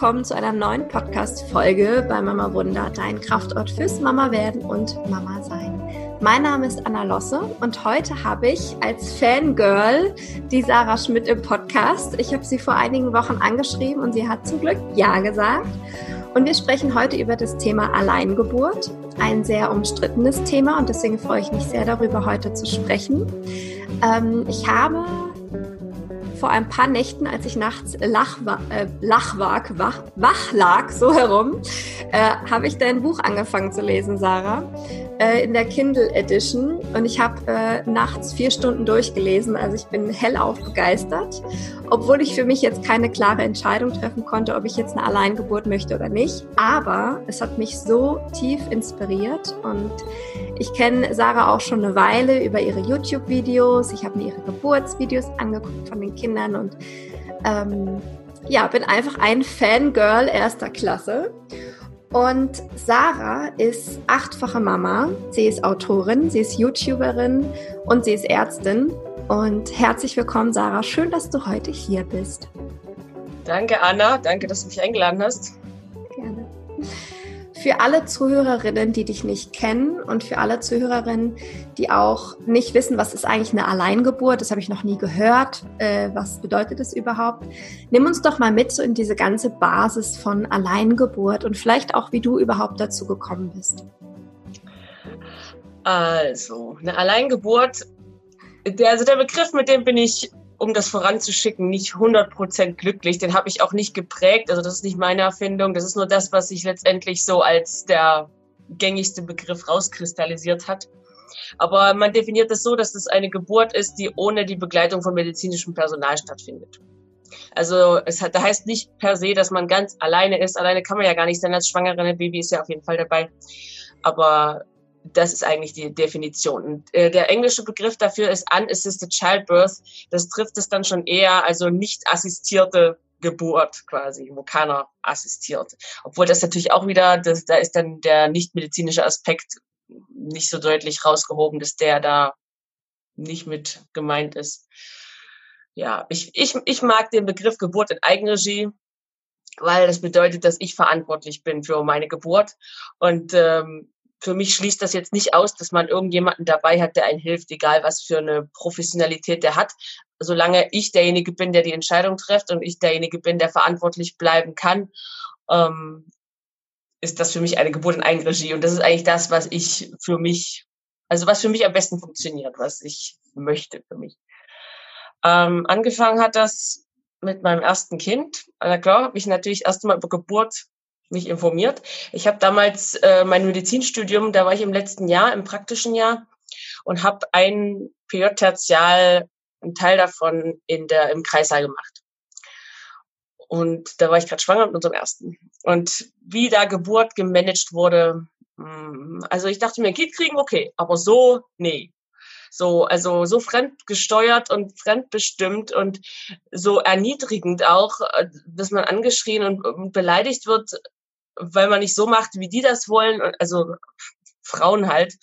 willkommen zu einer neuen Podcast-Folge bei Mama Wunder, dein Kraftort fürs Mama werden und Mama sein. Mein Name ist Anna Losse und heute habe ich als Fangirl die Sarah Schmidt im Podcast. Ich habe sie vor einigen Wochen angeschrieben und sie hat zum Glück Ja gesagt. Und wir sprechen heute über das Thema Alleingeburt, ein sehr umstrittenes Thema und deswegen freue ich mich sehr darüber, heute zu sprechen. Ähm, ich habe vor ein paar Nächten, als ich nachts lach, äh, lachwag, wach, wach lag, so herum, äh, habe ich dein Buch angefangen zu lesen, Sarah, äh, in der Kindle Edition. Und ich habe äh, nachts vier Stunden durchgelesen. Also ich bin hellauf begeistert, obwohl ich für mich jetzt keine klare Entscheidung treffen konnte, ob ich jetzt eine Alleingeburt möchte oder nicht. Aber es hat mich so tief inspiriert und ich kenne Sarah auch schon eine Weile über ihre YouTube-Videos. Ich habe mir ihre Geburtsvideos angeguckt von den Kindern und ähm, ja, bin einfach ein Fangirl erster Klasse. Und Sarah ist achtfache Mama. Sie ist Autorin, sie ist YouTuberin und sie ist Ärztin. Und herzlich willkommen, Sarah. Schön, dass du heute hier bist. Danke, Anna. Danke, dass du mich eingeladen hast. Gerne. Für alle Zuhörerinnen, die dich nicht kennen und für alle Zuhörerinnen, die auch nicht wissen, was ist eigentlich eine Alleingeburt, das habe ich noch nie gehört, äh, was bedeutet das überhaupt? Nimm uns doch mal mit so in diese ganze Basis von Alleingeburt und vielleicht auch, wie du überhaupt dazu gekommen bist. Also, eine Alleingeburt, der, also der Begriff, mit dem bin ich um das voranzuschicken, nicht 100% glücklich. Den habe ich auch nicht geprägt. Also das ist nicht meine Erfindung. Das ist nur das, was sich letztendlich so als der gängigste Begriff rauskristallisiert hat. Aber man definiert es so, dass es eine Geburt ist, die ohne die Begleitung von medizinischem Personal stattfindet. Also es hat, da heißt nicht per se, dass man ganz alleine ist. Alleine kann man ja gar nicht sein als Schwangere. Ein Baby ist ja auf jeden Fall dabei. Aber das ist eigentlich die Definition. Und, äh, der englische Begriff dafür ist unassisted childbirth. Das trifft es dann schon eher, also nicht assistierte Geburt quasi, wo keiner assistiert. Obwohl das natürlich auch wieder, das, da ist dann der nicht medizinische Aspekt nicht so deutlich rausgehoben, dass der da nicht mit gemeint ist. Ja, ich, ich, ich mag den Begriff Geburt in Eigenregie, weil das bedeutet, dass ich verantwortlich bin für meine Geburt. Und ähm, für mich schließt das jetzt nicht aus, dass man irgendjemanden dabei hat, der einen hilft, egal was für eine Professionalität der hat. Solange ich derjenige bin, der die Entscheidung trifft und ich derjenige bin, der verantwortlich bleiben kann, ähm, ist das für mich eine Geburt in Eigenregie. Und das ist eigentlich das, was ich für mich, also was für mich am besten funktioniert, was ich möchte für mich. Ähm, angefangen hat das mit meinem ersten Kind. Na klar, habe ich natürlich erst mal über Geburt mich informiert. Ich habe damals äh, mein Medizinstudium, da war ich im letzten Jahr, im praktischen Jahr und habe ein PJ-Tertial, einen Teil davon in der, im Kreissaal gemacht. Und da war ich gerade schwanger mit unserem ersten. Und wie da Geburt gemanagt wurde, hm, also ich dachte mir, ein Kind kriegen, okay, aber so, nee. So, also so fremdgesteuert und fremdbestimmt und so erniedrigend auch, äh, dass man angeschrien und beleidigt wird, weil man nicht so macht, wie die das wollen, also Frauen halt,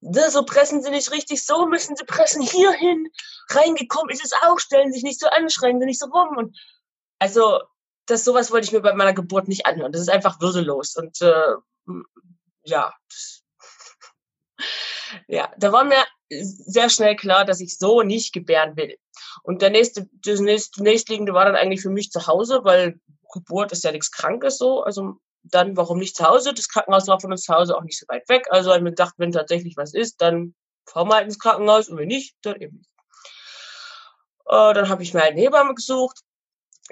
ne, so pressen sie nicht richtig, so müssen sie pressen, hierhin, reingekommen ist es auch, stellen sich nicht so anstrengend, nicht so rum und also das sowas wollte ich mir bei meiner Geburt nicht anhören. Das ist einfach würdelos und äh, ja, ja, da war mir sehr schnell klar, dass ich so nicht gebären will. Und der nächste, das nächstliegende war dann eigentlich für mich zu Hause, weil Geburt ist ja nichts Krankes so. Also dann, warum nicht zu Hause? Das Krankenhaus war von uns zu Hause auch nicht so weit weg. Also habe ich mir gedacht, wenn tatsächlich was ist, dann fahren wir halt ins Krankenhaus und wenn nicht, dann eben nicht. Äh, dann habe ich mir halt eine Hebamme gesucht,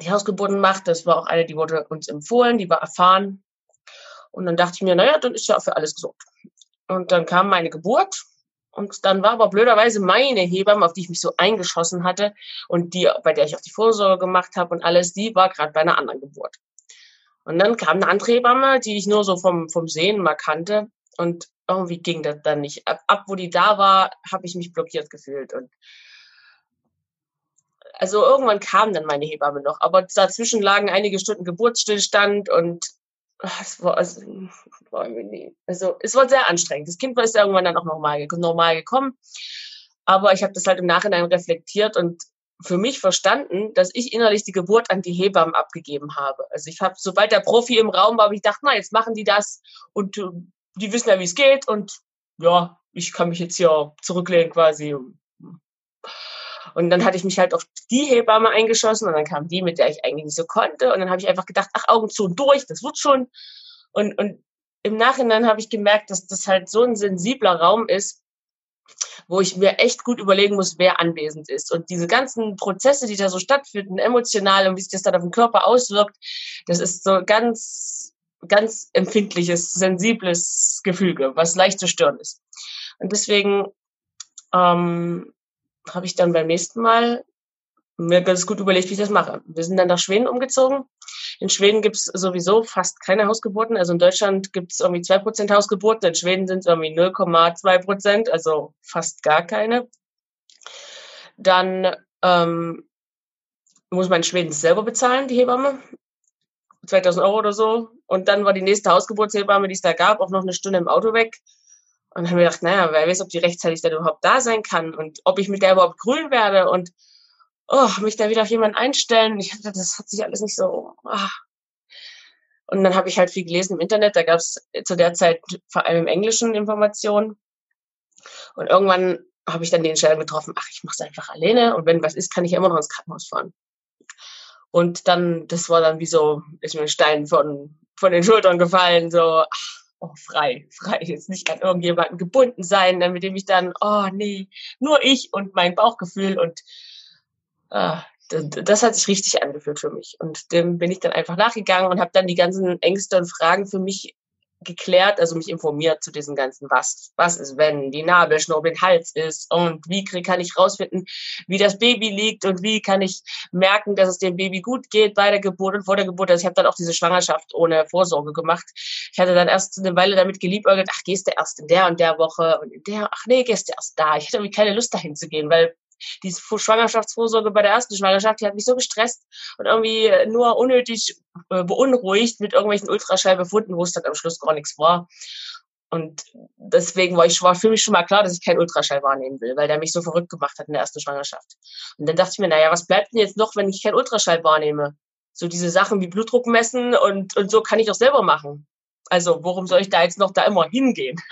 die Hausgeburten macht. Das war auch eine, die wurde uns empfohlen, die war erfahren. Und dann dachte ich mir, naja, dann ist ja auch für alles gesorgt. Und dann kam meine Geburt und dann war aber blöderweise meine Hebamme, auf die ich mich so eingeschossen hatte und die, bei der ich auch die Vorsorge gemacht habe und alles, die war gerade bei einer anderen Geburt. Und dann kam eine andere Hebamme, die ich nur so vom, vom Sehen mal kannte. Und irgendwie ging das dann nicht. Ab, ab wo die da war, habe ich mich blockiert gefühlt. Und also irgendwann kam dann meine Hebamme noch. Aber dazwischen lagen einige Stunden Geburtsstillstand und es war, also, also es war sehr anstrengend. Das Kind war ist irgendwann dann auch normal, normal gekommen. Aber ich habe das halt im Nachhinein reflektiert und für mich verstanden, dass ich innerlich die Geburt an die Hebammen abgegeben habe. Also ich habe, sobald der Profi im Raum war, habe ich gedacht, na, jetzt machen die das und äh, die wissen ja, wie es geht und ja, ich kann mich jetzt hier zurücklehnen quasi. Und dann hatte ich mich halt auf die Hebamme eingeschossen und dann kam die, mit der ich eigentlich nicht so konnte. Und dann habe ich einfach gedacht, ach, Augen zu und durch, das wird schon. Und, und im Nachhinein habe ich gemerkt, dass das halt so ein sensibler Raum ist, wo ich mir echt gut überlegen muss, wer anwesend ist. Und diese ganzen Prozesse, die da so stattfinden, emotional und wie sich das dann auf den Körper auswirkt, das ist so ganz, ganz empfindliches, sensibles Gefüge, was leicht zu stören ist. Und deswegen ähm, habe ich dann beim nächsten Mal mir ganz gut überlegt, wie ich das mache. Wir sind dann nach Schweden umgezogen. In Schweden gibt es sowieso fast keine Hausgeburten. Also in Deutschland gibt es irgendwie zwei Prozent Hausgeburten. In Schweden sind es irgendwie 0,2 Prozent, also fast gar keine. Dann ähm, muss man in Schweden selber bezahlen, die Hebamme. 2000 Euro oder so. Und dann war die nächste Hausgeburtshebamme, die es da gab, auch noch eine Stunde im Auto weg. Und dann haben wir gedacht, naja, wer weiß, ob die rechtzeitig dann überhaupt da sein kann und ob ich mit der überhaupt grün werde und oh, mich da wieder auf jemanden einstellen. Ich dachte, das hat sich alles nicht so. Ah. Und dann habe ich halt viel gelesen im Internet. Da gab es zu der Zeit vor allem im Englischen Informationen. Und irgendwann habe ich dann die Entscheidung getroffen, ach, ich mache es einfach alleine und wenn was ist, kann ich ja immer noch ins Krankenhaus fahren. Und dann, das war dann wie so, ist mir ein Stein von, von den Schultern gefallen, so, ach, oh, frei, frei, jetzt nicht an irgendjemanden gebunden sein, mit dem ich dann, oh nee, nur ich und mein Bauchgefühl und ah, das, hat sich richtig angefühlt für mich. Und dem bin ich dann einfach nachgegangen und habe dann die ganzen Ängste und Fragen für mich geklärt, also mich informiert zu diesen ganzen was, was ist, wenn die Nabelschnur im Hals ist und wie kann ich rausfinden, wie das Baby liegt und wie kann ich merken, dass es dem Baby gut geht bei der Geburt und vor der Geburt. Also ich habe dann auch diese Schwangerschaft ohne Vorsorge gemacht. Ich hatte dann erst eine Weile damit geliebäugelt, ach, gehst du erst in der und der Woche und in der, ach nee, gehst du erst da. Ich hatte irgendwie keine Lust dahin zu gehen, weil diese Schwangerschaftsvorsorge bei der ersten Schwangerschaft, die hat mich so gestresst und irgendwie nur unnötig äh, beunruhigt mit irgendwelchen Ultraschallbefunden, wo es dann am Schluss gar nichts war. Und deswegen war ich war für mich schon mal klar, dass ich keinen Ultraschall wahrnehmen will, weil der mich so verrückt gemacht hat in der ersten Schwangerschaft. Und dann dachte ich mir, naja, was bleibt denn jetzt noch, wenn ich keinen Ultraschall wahrnehme? So diese Sachen wie Blutdruck messen und, und so kann ich doch selber machen. Also warum soll ich da jetzt noch da immer hingehen?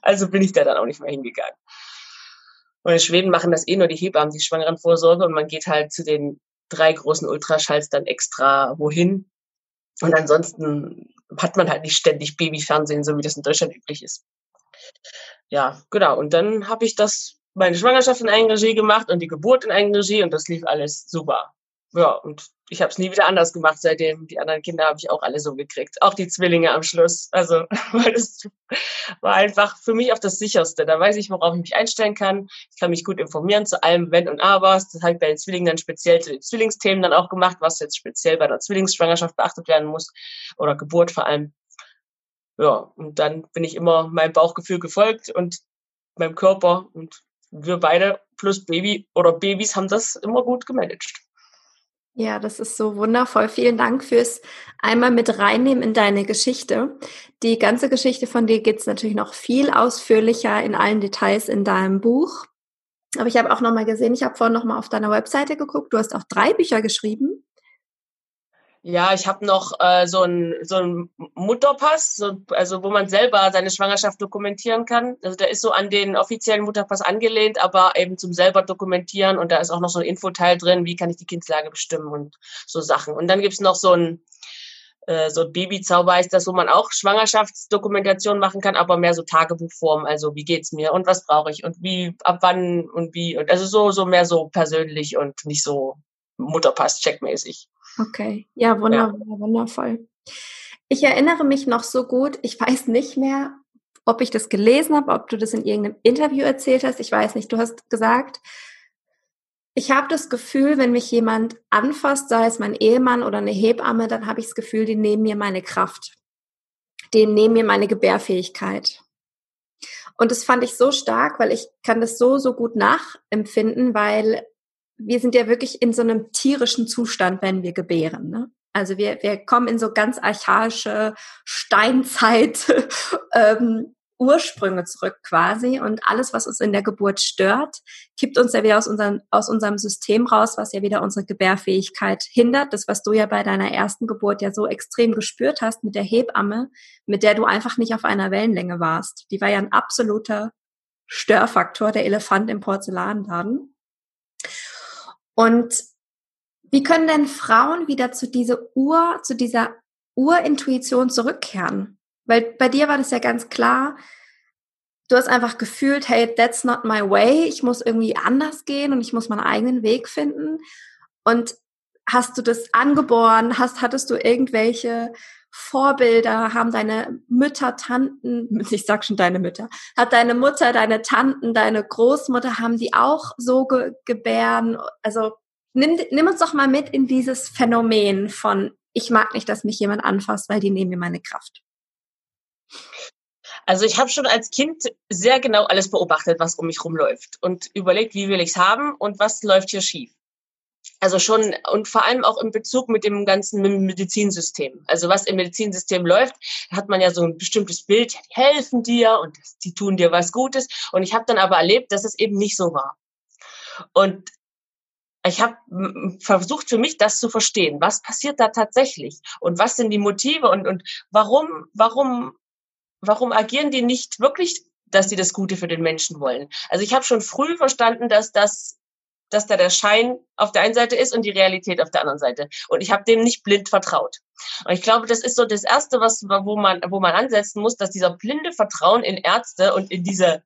Also bin ich da dann auch nicht mehr hingegangen. Und in Schweden machen das eh nur die Hebammen, die Schwangerenvorsorge. Und man geht halt zu den drei großen Ultraschalls dann extra wohin. Und ansonsten hat man halt nicht ständig Babyfernsehen, so wie das in Deutschland üblich ist. Ja, genau. Und dann habe ich das, meine Schwangerschaft in Eigenregie gemacht und die Geburt in Eigenregie und das lief alles super ja, und ich habe es nie wieder anders gemacht seitdem. Die anderen Kinder habe ich auch alle so gekriegt. Auch die Zwillinge am Schluss. Also, weil das war einfach für mich auch das sicherste. Da weiß ich, worauf ich mich einstellen kann. Ich kann mich gut informieren zu allem Wenn und Abers. Das habe ich bei den Zwillingen dann speziell zu den Zwillingsthemen dann auch gemacht, was jetzt speziell bei der Zwillingsschwangerschaft beachtet werden muss. Oder Geburt vor allem. Ja, und dann bin ich immer meinem Bauchgefühl gefolgt und meinem Körper und wir beide plus Baby oder Babys haben das immer gut gemanagt. Ja, das ist so wundervoll. Vielen Dank fürs einmal mit reinnehmen in deine Geschichte. Die ganze Geschichte von dir geht es natürlich noch viel ausführlicher in allen Details in deinem Buch. Aber ich habe auch noch mal gesehen, ich habe vorhin noch mal auf deiner Webseite geguckt. Du hast auch drei Bücher geschrieben. Ja, ich habe noch äh, so einen so ein Mutterpass, so, also wo man selber seine Schwangerschaft dokumentieren kann. Also der ist so an den offiziellen Mutterpass angelehnt, aber eben zum selber dokumentieren. Und da ist auch noch so ein Infoteil drin, wie kann ich die Kindslage bestimmen und so Sachen. Und dann gibt's noch so ein äh, so ein Babyzauber ist das, wo man auch Schwangerschaftsdokumentation machen kann, aber mehr so Tagebuchform. Also wie geht's mir und was brauche ich und wie, ab wann und wie. Und also so, so mehr so persönlich und nicht so Mutterpass checkmäßig. Okay, ja, wunderbar, ja. wundervoll. Ich erinnere mich noch so gut, ich weiß nicht mehr, ob ich das gelesen habe, ob du das in irgendeinem Interview erzählt hast, ich weiß nicht. Du hast gesagt, ich habe das Gefühl, wenn mich jemand anfasst, sei es mein Ehemann oder eine Hebamme, dann habe ich das Gefühl, die nehmen mir meine Kraft. Die nehmen mir meine Gebärfähigkeit. Und das fand ich so stark, weil ich kann das so, so gut nachempfinden, weil wir sind ja wirklich in so einem tierischen Zustand, wenn wir gebären. Ne? Also wir, wir kommen in so ganz archaische Steinzeit. ähm, Ursprünge zurück quasi und alles, was uns in der Geburt stört, kippt uns ja wieder aus unserem, aus unserem System raus, was ja wieder unsere Gebärfähigkeit hindert. Das, was du ja bei deiner ersten Geburt ja so extrem gespürt hast mit der Hebamme, mit der du einfach nicht auf einer Wellenlänge warst. Die war ja ein absoluter Störfaktor, der Elefant im Porzellanladen. Und wie können denn Frauen wieder zu dieser Ur, zu dieser Urintuition zurückkehren? Weil bei dir war das ja ganz klar, du hast einfach gefühlt, hey, that's not my way, ich muss irgendwie anders gehen und ich muss meinen eigenen Weg finden. Und hast du das angeboren? Hast, hattest du irgendwelche Vorbilder? Haben deine Mütter, Tanten, ich sag schon deine Mütter, hat deine Mutter, deine Tanten, deine Großmutter, haben die auch so ge gebären? Also nimm, nimm uns doch mal mit in dieses Phänomen von, ich mag nicht, dass mich jemand anfasst, weil die nehmen mir meine Kraft. Also ich habe schon als Kind sehr genau alles beobachtet, was um mich rumläuft und überlegt, wie will ich es haben und was läuft hier schief. Also schon und vor allem auch im Bezug mit dem ganzen Medizinsystem. Also was im Medizinsystem läuft, hat man ja so ein bestimmtes Bild, die helfen dir und die tun dir was Gutes. Und ich habe dann aber erlebt, dass es eben nicht so war. Und ich habe versucht für mich das zu verstehen. Was passiert da tatsächlich? Und was sind die Motive? Und, und warum, warum warum agieren die nicht wirklich, dass sie das Gute für den Menschen wollen? Also ich habe schon früh verstanden, dass das dass da der Schein auf der einen Seite ist und die Realität auf der anderen Seite. Und ich habe dem nicht blind vertraut. Und ich glaube, das ist so das Erste, was, wo man, wo man ansetzen muss, dass dieser blinde Vertrauen in Ärzte und in diese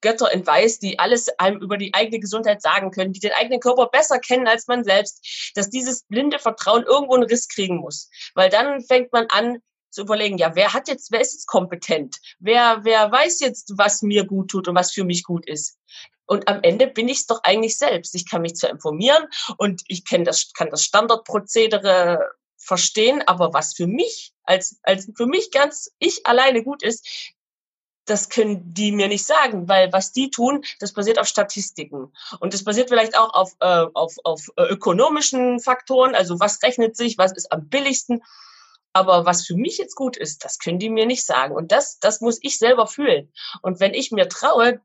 Götter in Weiß, die alles einem über die eigene Gesundheit sagen können, die den eigenen Körper besser kennen als man selbst, dass dieses blinde Vertrauen irgendwo einen Riss kriegen muss. Weil dann fängt man an, zu überlegen, ja, wer hat jetzt, wer ist jetzt kompetent? Wer, wer weiß jetzt, was mir gut tut und was für mich gut ist? Und am Ende bin ich es doch eigentlich selbst. Ich kann mich zwar informieren und ich kenne das, kann das Standardprozedere verstehen, aber was für mich als, als für mich ganz ich alleine gut ist, das können die mir nicht sagen, weil was die tun, das basiert auf Statistiken. Und das basiert vielleicht auch auf, äh, auf, auf äh, ökonomischen Faktoren, also was rechnet sich, was ist am billigsten. Aber was für mich jetzt gut ist, das können die mir nicht sagen. Und das, das muss ich selber fühlen. Und wenn ich mir traue,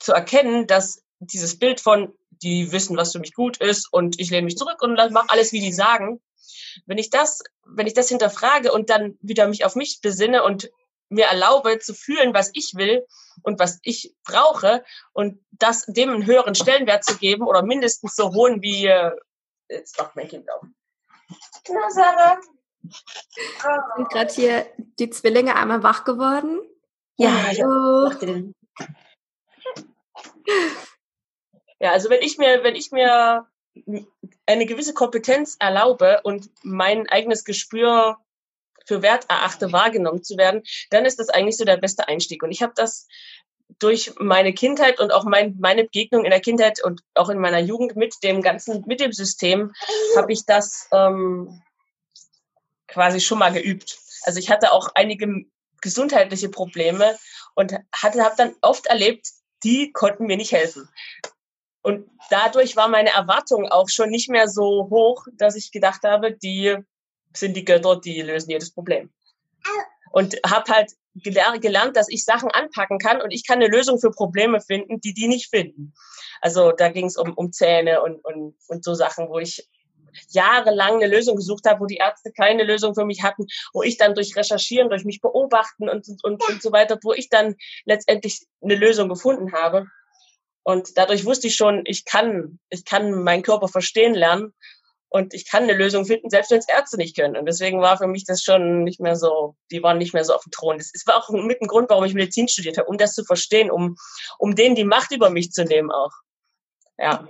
zu erkennen, dass dieses Bild von, die wissen, was für mich gut ist und ich lehne mich zurück und mache alles, wie die sagen, wenn ich das, wenn ich das hinterfrage und dann wieder mich auf mich besinne und mir erlaube zu fühlen, was ich will und was ich brauche und das dem einen höheren Stellenwert zu geben oder mindestens so hohen wie äh, jetzt macht mein Kind auf. Na, Sarah. Sind gerade hier die Zwillinge einmal wach geworden? Ja, hallo. Ja, also wenn ich mir, wenn ich mir eine gewisse Kompetenz erlaube und mein eigenes Gespür für wert erachte, wahrgenommen zu werden, dann ist das eigentlich so der beste Einstieg. Und ich habe das durch meine Kindheit und auch mein, meine Begegnung in der Kindheit und auch in meiner Jugend mit dem ganzen, mit dem System, habe ich das ähm, quasi schon mal geübt. Also ich hatte auch einige gesundheitliche Probleme und hatte, habe dann oft erlebt, die konnten mir nicht helfen. Und dadurch war meine Erwartung auch schon nicht mehr so hoch, dass ich gedacht habe, die sind die Götter, die lösen jedes Problem. Und habe halt gelernt, dass ich Sachen anpacken kann und ich kann eine Lösung für Probleme finden, die die nicht finden. Also da ging es um, um Zähne und, und, und so Sachen, wo ich jahrelang eine Lösung gesucht habe, wo die Ärzte keine Lösung für mich hatten, wo ich dann durch Recherchieren, durch mich beobachten und, und, und so weiter, wo ich dann letztendlich eine Lösung gefunden habe. Und dadurch wusste ich schon, ich kann, ich kann meinen Körper verstehen lernen und ich kann eine Lösung finden, selbst wenn es Ärzte nicht können. Und deswegen war für mich das schon nicht mehr so, die waren nicht mehr so auf dem Thron. Das war auch mit ein Grund, warum ich Medizin studiert habe, um das zu verstehen, um, um denen die Macht über mich zu nehmen auch. Ja.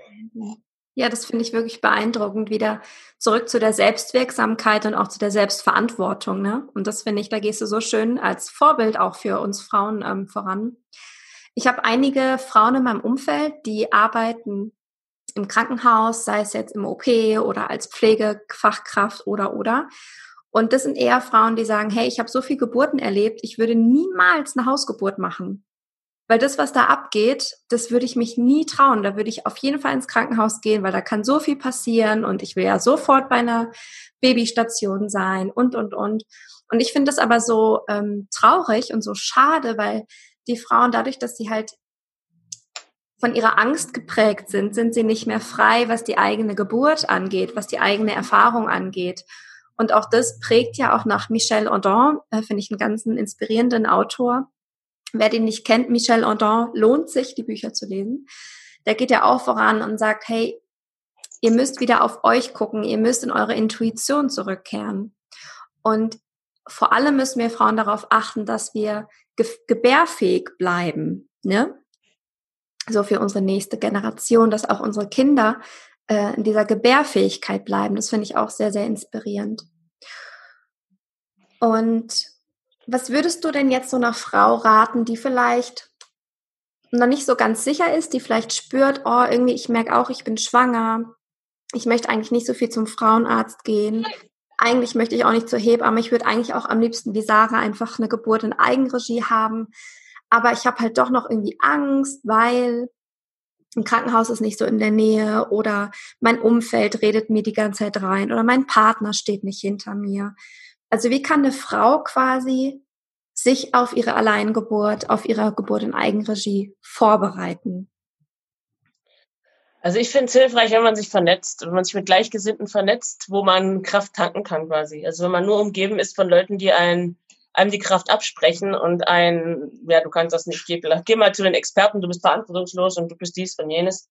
Ja, das finde ich wirklich beeindruckend. Wieder zurück zu der Selbstwirksamkeit und auch zu der Selbstverantwortung. Ne? Und das finde ich, da gehst du so schön als Vorbild auch für uns Frauen ähm, voran. Ich habe einige Frauen in meinem Umfeld, die arbeiten im Krankenhaus, sei es jetzt im OP oder als Pflegefachkraft oder oder. Und das sind eher Frauen, die sagen, hey, ich habe so viel Geburten erlebt, ich würde niemals eine Hausgeburt machen. Weil das, was da abgeht, das würde ich mich nie trauen. Da würde ich auf jeden Fall ins Krankenhaus gehen, weil da kann so viel passieren und ich will ja sofort bei einer Babystation sein und, und, und. Und ich finde das aber so ähm, traurig und so schade, weil die Frauen dadurch, dass sie halt von ihrer Angst geprägt sind, sind sie nicht mehr frei, was die eigene Geburt angeht, was die eigene Erfahrung angeht. Und auch das prägt ja auch nach Michel Audin, äh, finde ich einen ganz inspirierenden Autor. Wer den nicht kennt, Michel Audin, lohnt sich, die Bücher zu lesen. Der geht ja auch voran und sagt, hey, ihr müsst wieder auf euch gucken, ihr müsst in eure Intuition zurückkehren. Und vor allem müssen wir Frauen darauf achten, dass wir ge gebärfähig bleiben, ne? So für unsere nächste Generation, dass auch unsere Kinder äh, in dieser Gebärfähigkeit bleiben. Das finde ich auch sehr, sehr inspirierend. Und was würdest du denn jetzt so einer Frau raten, die vielleicht noch nicht so ganz sicher ist, die vielleicht spürt, oh, irgendwie, ich merke auch, ich bin schwanger. Ich möchte eigentlich nicht so viel zum Frauenarzt gehen. Eigentlich möchte ich auch nicht zur Hebamme. Ich würde eigentlich auch am liebsten wie Sarah einfach eine Geburt in Eigenregie haben. Aber ich habe halt doch noch irgendwie Angst, weil ein Krankenhaus ist nicht so in der Nähe oder mein Umfeld redet mir die ganze Zeit rein oder mein Partner steht nicht hinter mir. Also wie kann eine Frau quasi sich auf ihre Alleingeburt, auf ihre Geburt in Eigenregie vorbereiten? Also ich finde es hilfreich, wenn man sich vernetzt, wenn man sich mit Gleichgesinnten vernetzt, wo man Kraft tanken kann quasi. Also wenn man nur umgeben ist von Leuten, die einen einem die Kraft absprechen und ein, ja, du kannst das nicht, geh, geh mal zu den Experten, du bist verantwortungslos und du bist dies und jenes.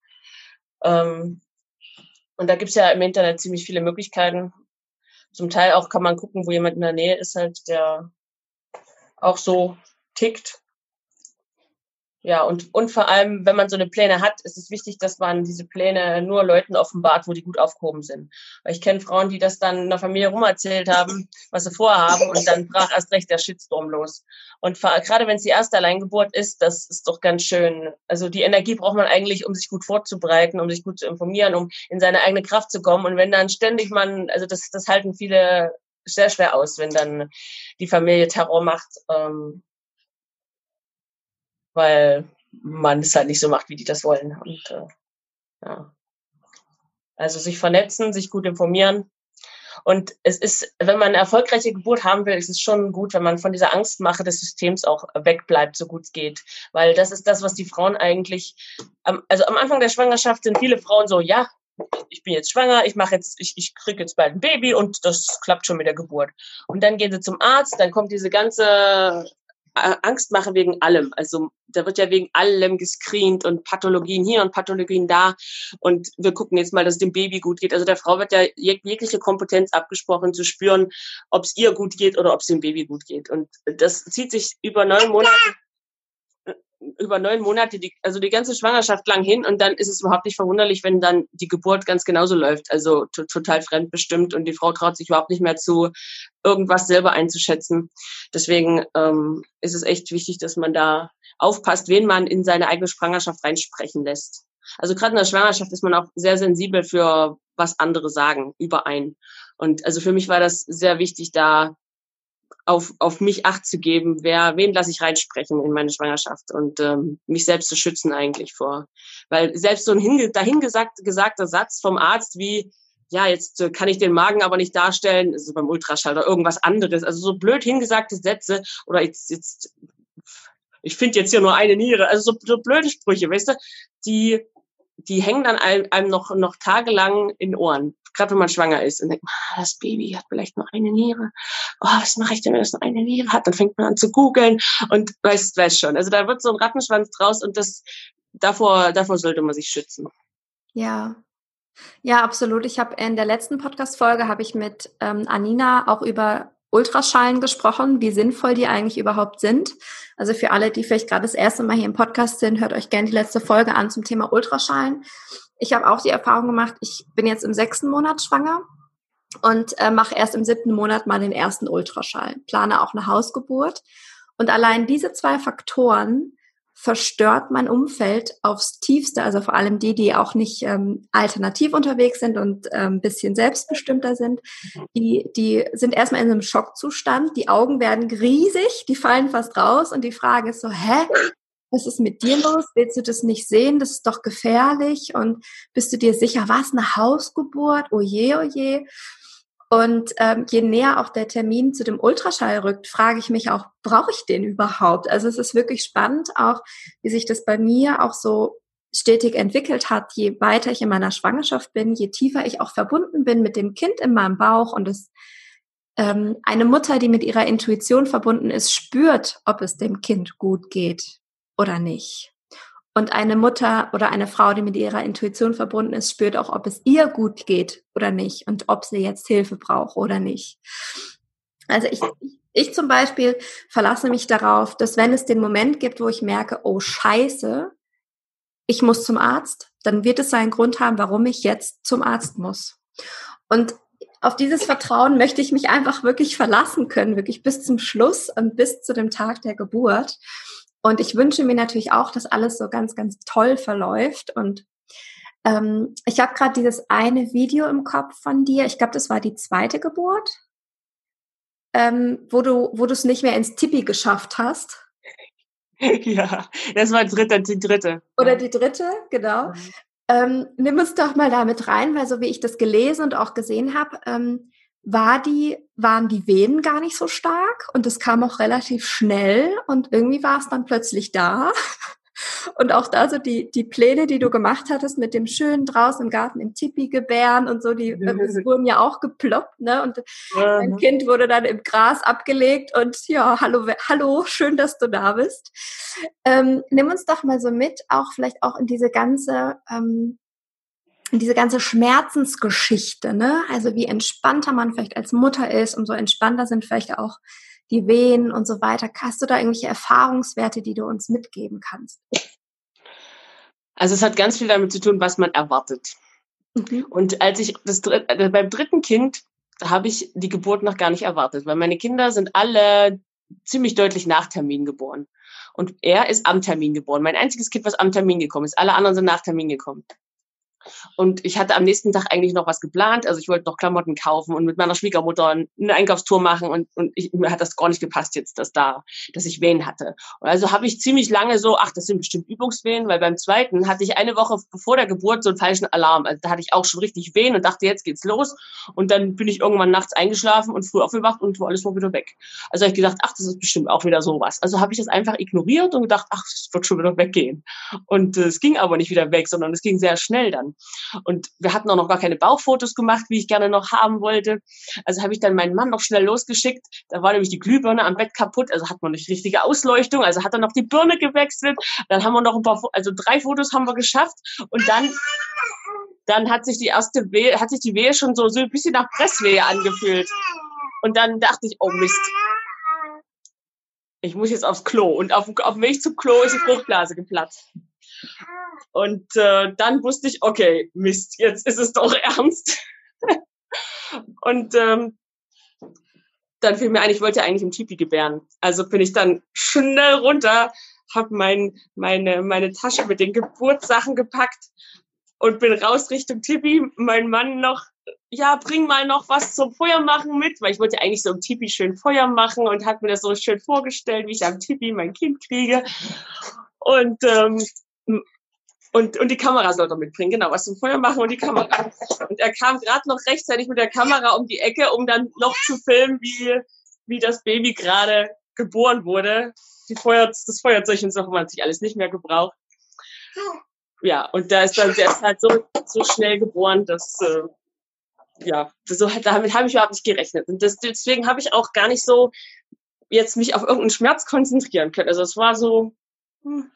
Ähm, und da gibt's ja im Internet ziemlich viele Möglichkeiten. Zum Teil auch kann man gucken, wo jemand in der Nähe ist, halt, der auch so tickt. Ja, und, und vor allem, wenn man so eine Pläne hat, ist es wichtig, dass man diese Pläne nur Leuten offenbart, wo die gut aufgehoben sind. Weil ich kenne Frauen, die das dann in der Familie rumerzählt haben, was sie vorhaben, und dann brach erst recht der Shitstorm los. Und gerade wenn es die erste Alleingeburt ist, das ist doch ganz schön. Also die Energie braucht man eigentlich, um sich gut vorzubereiten, um sich gut zu informieren, um in seine eigene Kraft zu kommen. Und wenn dann ständig man, also das, das halten viele sehr schwer aus, wenn dann die Familie Terror macht. Ähm, weil man es halt nicht so macht, wie die das wollen. Und äh, ja. Also sich vernetzen, sich gut informieren. Und es ist, wenn man eine erfolgreiche Geburt haben will, ist es schon gut, wenn man von dieser Angstmache des Systems auch wegbleibt, so gut es geht. Weil das ist das, was die Frauen eigentlich, also am Anfang der Schwangerschaft sind viele Frauen so, ja, ich bin jetzt schwanger, ich mache jetzt, ich, ich kriege jetzt bald ein Baby und das klappt schon mit der Geburt. Und dann gehen sie zum Arzt, dann kommt diese ganze Angst mache wegen allem. Also da wird ja wegen allem gescreent und Pathologien hier und Pathologien da. Und wir gucken jetzt mal, dass es dem Baby gut geht. Also der Frau wird ja jegliche Kompetenz abgesprochen, zu spüren, ob es ihr gut geht oder ob es dem Baby gut geht. Und das zieht sich über neun Monate über neun Monate, die, also die ganze Schwangerschaft lang hin und dann ist es überhaupt nicht verwunderlich, wenn dann die Geburt ganz genauso läuft. Also total fremdbestimmt und die Frau traut sich überhaupt nicht mehr zu, irgendwas selber einzuschätzen. Deswegen ähm, ist es echt wichtig, dass man da aufpasst, wen man in seine eigene Schwangerschaft reinsprechen lässt. Also gerade in der Schwangerschaft ist man auch sehr sensibel für was andere sagen über einen. Und also für mich war das sehr wichtig, da auf, auf mich Acht zu geben, wer, wen lasse ich reinsprechen in meine Schwangerschaft und ähm, mich selbst zu schützen eigentlich vor. Weil selbst so ein hinge dahingesagt, gesagter Satz vom Arzt wie, ja, jetzt äh, kann ich den Magen aber nicht darstellen, also beim Ultraschall oder irgendwas anderes, also so blöd hingesagte Sätze oder jetzt, jetzt ich finde jetzt hier nur eine Niere, also so, so blöde Sprüche, weißt du, die, die hängen dann einem, noch, noch tagelang in Ohren gerade wenn man schwanger ist und denkt, ah, das Baby hat vielleicht nur eine Niere. Oh, was mache ich denn, wenn es nur eine Niere hat? Dann fängt man an zu googeln und weiß, weiß schon. Also da wird so ein Rattenschwanz draus und das davor, davor sollte man sich schützen. Ja. Ja, absolut. Ich habe in der letzten Podcast-Folge habe ich mit ähm, Anina auch über Ultraschallen gesprochen, wie sinnvoll die eigentlich überhaupt sind. Also für alle, die vielleicht gerade das erste Mal hier im Podcast sind, hört euch gerne die letzte Folge an zum Thema Ultraschallen. Ich habe auch die Erfahrung gemacht, ich bin jetzt im sechsten Monat schwanger und äh, mache erst im siebten Monat mal den ersten Ultraschall, plane auch eine Hausgeburt. Und allein diese zwei Faktoren verstört mein Umfeld aufs tiefste, also vor allem die, die auch nicht ähm, alternativ unterwegs sind und ähm, bisschen selbstbestimmter sind, die, die sind erstmal in einem Schockzustand, die Augen werden riesig, die fallen fast raus und die Frage ist so, hä, was ist mit dir los? Willst du das nicht sehen? Das ist doch gefährlich. Und bist du dir sicher, was eine Hausgeburt? Oh je, oh je. Und ähm, je näher auch der Termin zu dem Ultraschall rückt, frage ich mich auch, brauche ich den überhaupt? Also es ist wirklich spannend, auch wie sich das bei mir auch so stetig entwickelt hat, je weiter ich in meiner Schwangerschaft bin, je tiefer ich auch verbunden bin mit dem Kind in meinem Bauch und es ähm, eine Mutter, die mit ihrer Intuition verbunden ist, spürt, ob es dem Kind gut geht oder nicht. Und eine Mutter oder eine Frau, die mit ihrer Intuition verbunden ist, spürt auch, ob es ihr gut geht oder nicht und ob sie jetzt Hilfe braucht oder nicht. Also ich, ich zum Beispiel verlasse mich darauf, dass wenn es den Moment gibt, wo ich merke, oh Scheiße, ich muss zum Arzt, dann wird es seinen Grund haben, warum ich jetzt zum Arzt muss. Und auf dieses Vertrauen möchte ich mich einfach wirklich verlassen können, wirklich bis zum Schluss und bis zu dem Tag der Geburt. Und ich wünsche mir natürlich auch, dass alles so ganz, ganz toll verläuft. Und ähm, ich habe gerade dieses eine Video im Kopf von dir. Ich glaube, das war die zweite Geburt, ähm, wo du, wo du es nicht mehr ins Tippi geschafft hast. Ja, das war dritte, die dritte. Oder die dritte, genau. Mhm. Ähm, nimm uns doch mal damit rein, weil so wie ich das gelesen und auch gesehen habe, ähm, war die, waren die Venen gar nicht so stark und es kam auch relativ schnell und irgendwie war es dann plötzlich da. Und auch da so die, die Pläne, die du gemacht hattest mit dem schönen draußen im Garten im Tipi gebären und so, die das wurden ja auch geploppt, ne? Und ja. mein Kind wurde dann im Gras abgelegt und ja, hallo, hallo, schön, dass du da bist. Ähm, nimm uns doch mal so mit, auch vielleicht auch in diese ganze ähm, diese ganze Schmerzensgeschichte, ne? Also wie entspannter man vielleicht als Mutter ist, umso entspannter sind vielleicht auch die Wehen und so weiter. Hast du da irgendwelche Erfahrungswerte, die du uns mitgeben kannst? Also es hat ganz viel damit zu tun, was man erwartet. Mhm. Und als ich das äh, beim dritten Kind habe ich die Geburt noch gar nicht erwartet, weil meine Kinder sind alle ziemlich deutlich nach Termin geboren. Und er ist am Termin geboren. Mein einziges Kind, was am Termin gekommen ist. Alle anderen sind nach Termin gekommen. Und ich hatte am nächsten Tag eigentlich noch was geplant. Also ich wollte noch Klamotten kaufen und mit meiner Schwiegermutter eine Einkaufstour machen. Und, und ich, mir hat das gar nicht gepasst jetzt, dass da, dass ich Wehen hatte. Und also habe ich ziemlich lange so, ach, das sind bestimmt Übungswehen, weil beim zweiten hatte ich eine Woche bevor der Geburt so einen falschen Alarm. Also da hatte ich auch schon richtig Wehen und dachte, jetzt geht's los. Und dann bin ich irgendwann nachts eingeschlafen und früh aufgewacht und alles war wieder weg. Also habe ich gedacht, ach, das ist bestimmt auch wieder sowas. Also habe ich das einfach ignoriert und gedacht, ach, es wird schon wieder weggehen. Und äh, es ging aber nicht wieder weg, sondern es ging sehr schnell dann. Und wir hatten auch noch gar keine Bauchfotos gemacht, wie ich gerne noch haben wollte. Also habe ich dann meinen Mann noch schnell losgeschickt. Da war nämlich die Glühbirne am Bett kaputt, also hat man nicht richtige Ausleuchtung, also hat er noch die Birne gewechselt. Dann haben wir noch ein paar, also drei Fotos haben wir geschafft und dann dann hat sich die erste Wehe, hat sich die Wehe schon so, so ein bisschen nach Presswehe angefühlt. Und dann dachte ich, oh Mist. Ich muss jetzt aufs Klo. Und auf, auf dem Weg zum Klo ist die Fruchtblase geplatzt. Und äh, dann wusste ich, okay, Mist, jetzt ist es doch ernst. und ähm, dann fiel mir ein, ich wollte eigentlich im Tipi gebären. Also bin ich dann schnell runter, habe mein, meine, meine Tasche mit den Geburtssachen gepackt und bin raus Richtung Tipi. Mein Mann noch, ja, bring mal noch was zum Feuer machen mit, weil ich wollte eigentlich so im Tipi schön Feuer machen und hat mir das so schön vorgestellt, wie ich am Tipi mein Kind kriege. Und ähm, und, und die Kamera soll er mitbringen, genau, was zum Feuer machen und die Kamera. Und er kam gerade noch rechtzeitig mit der Kamera um die Ecke, um dann noch zu filmen, wie, wie das Baby gerade geboren wurde. Die Feuer, das Feuerzeug und so haben wir sich alles nicht mehr gebraucht. Ja, und da ist dann, der halt so, so schnell geboren, dass, äh, ja, so, damit habe ich überhaupt nicht gerechnet. Und das, deswegen habe ich auch gar nicht so jetzt mich auf irgendeinen Schmerz konzentrieren können. Also es war so, hm,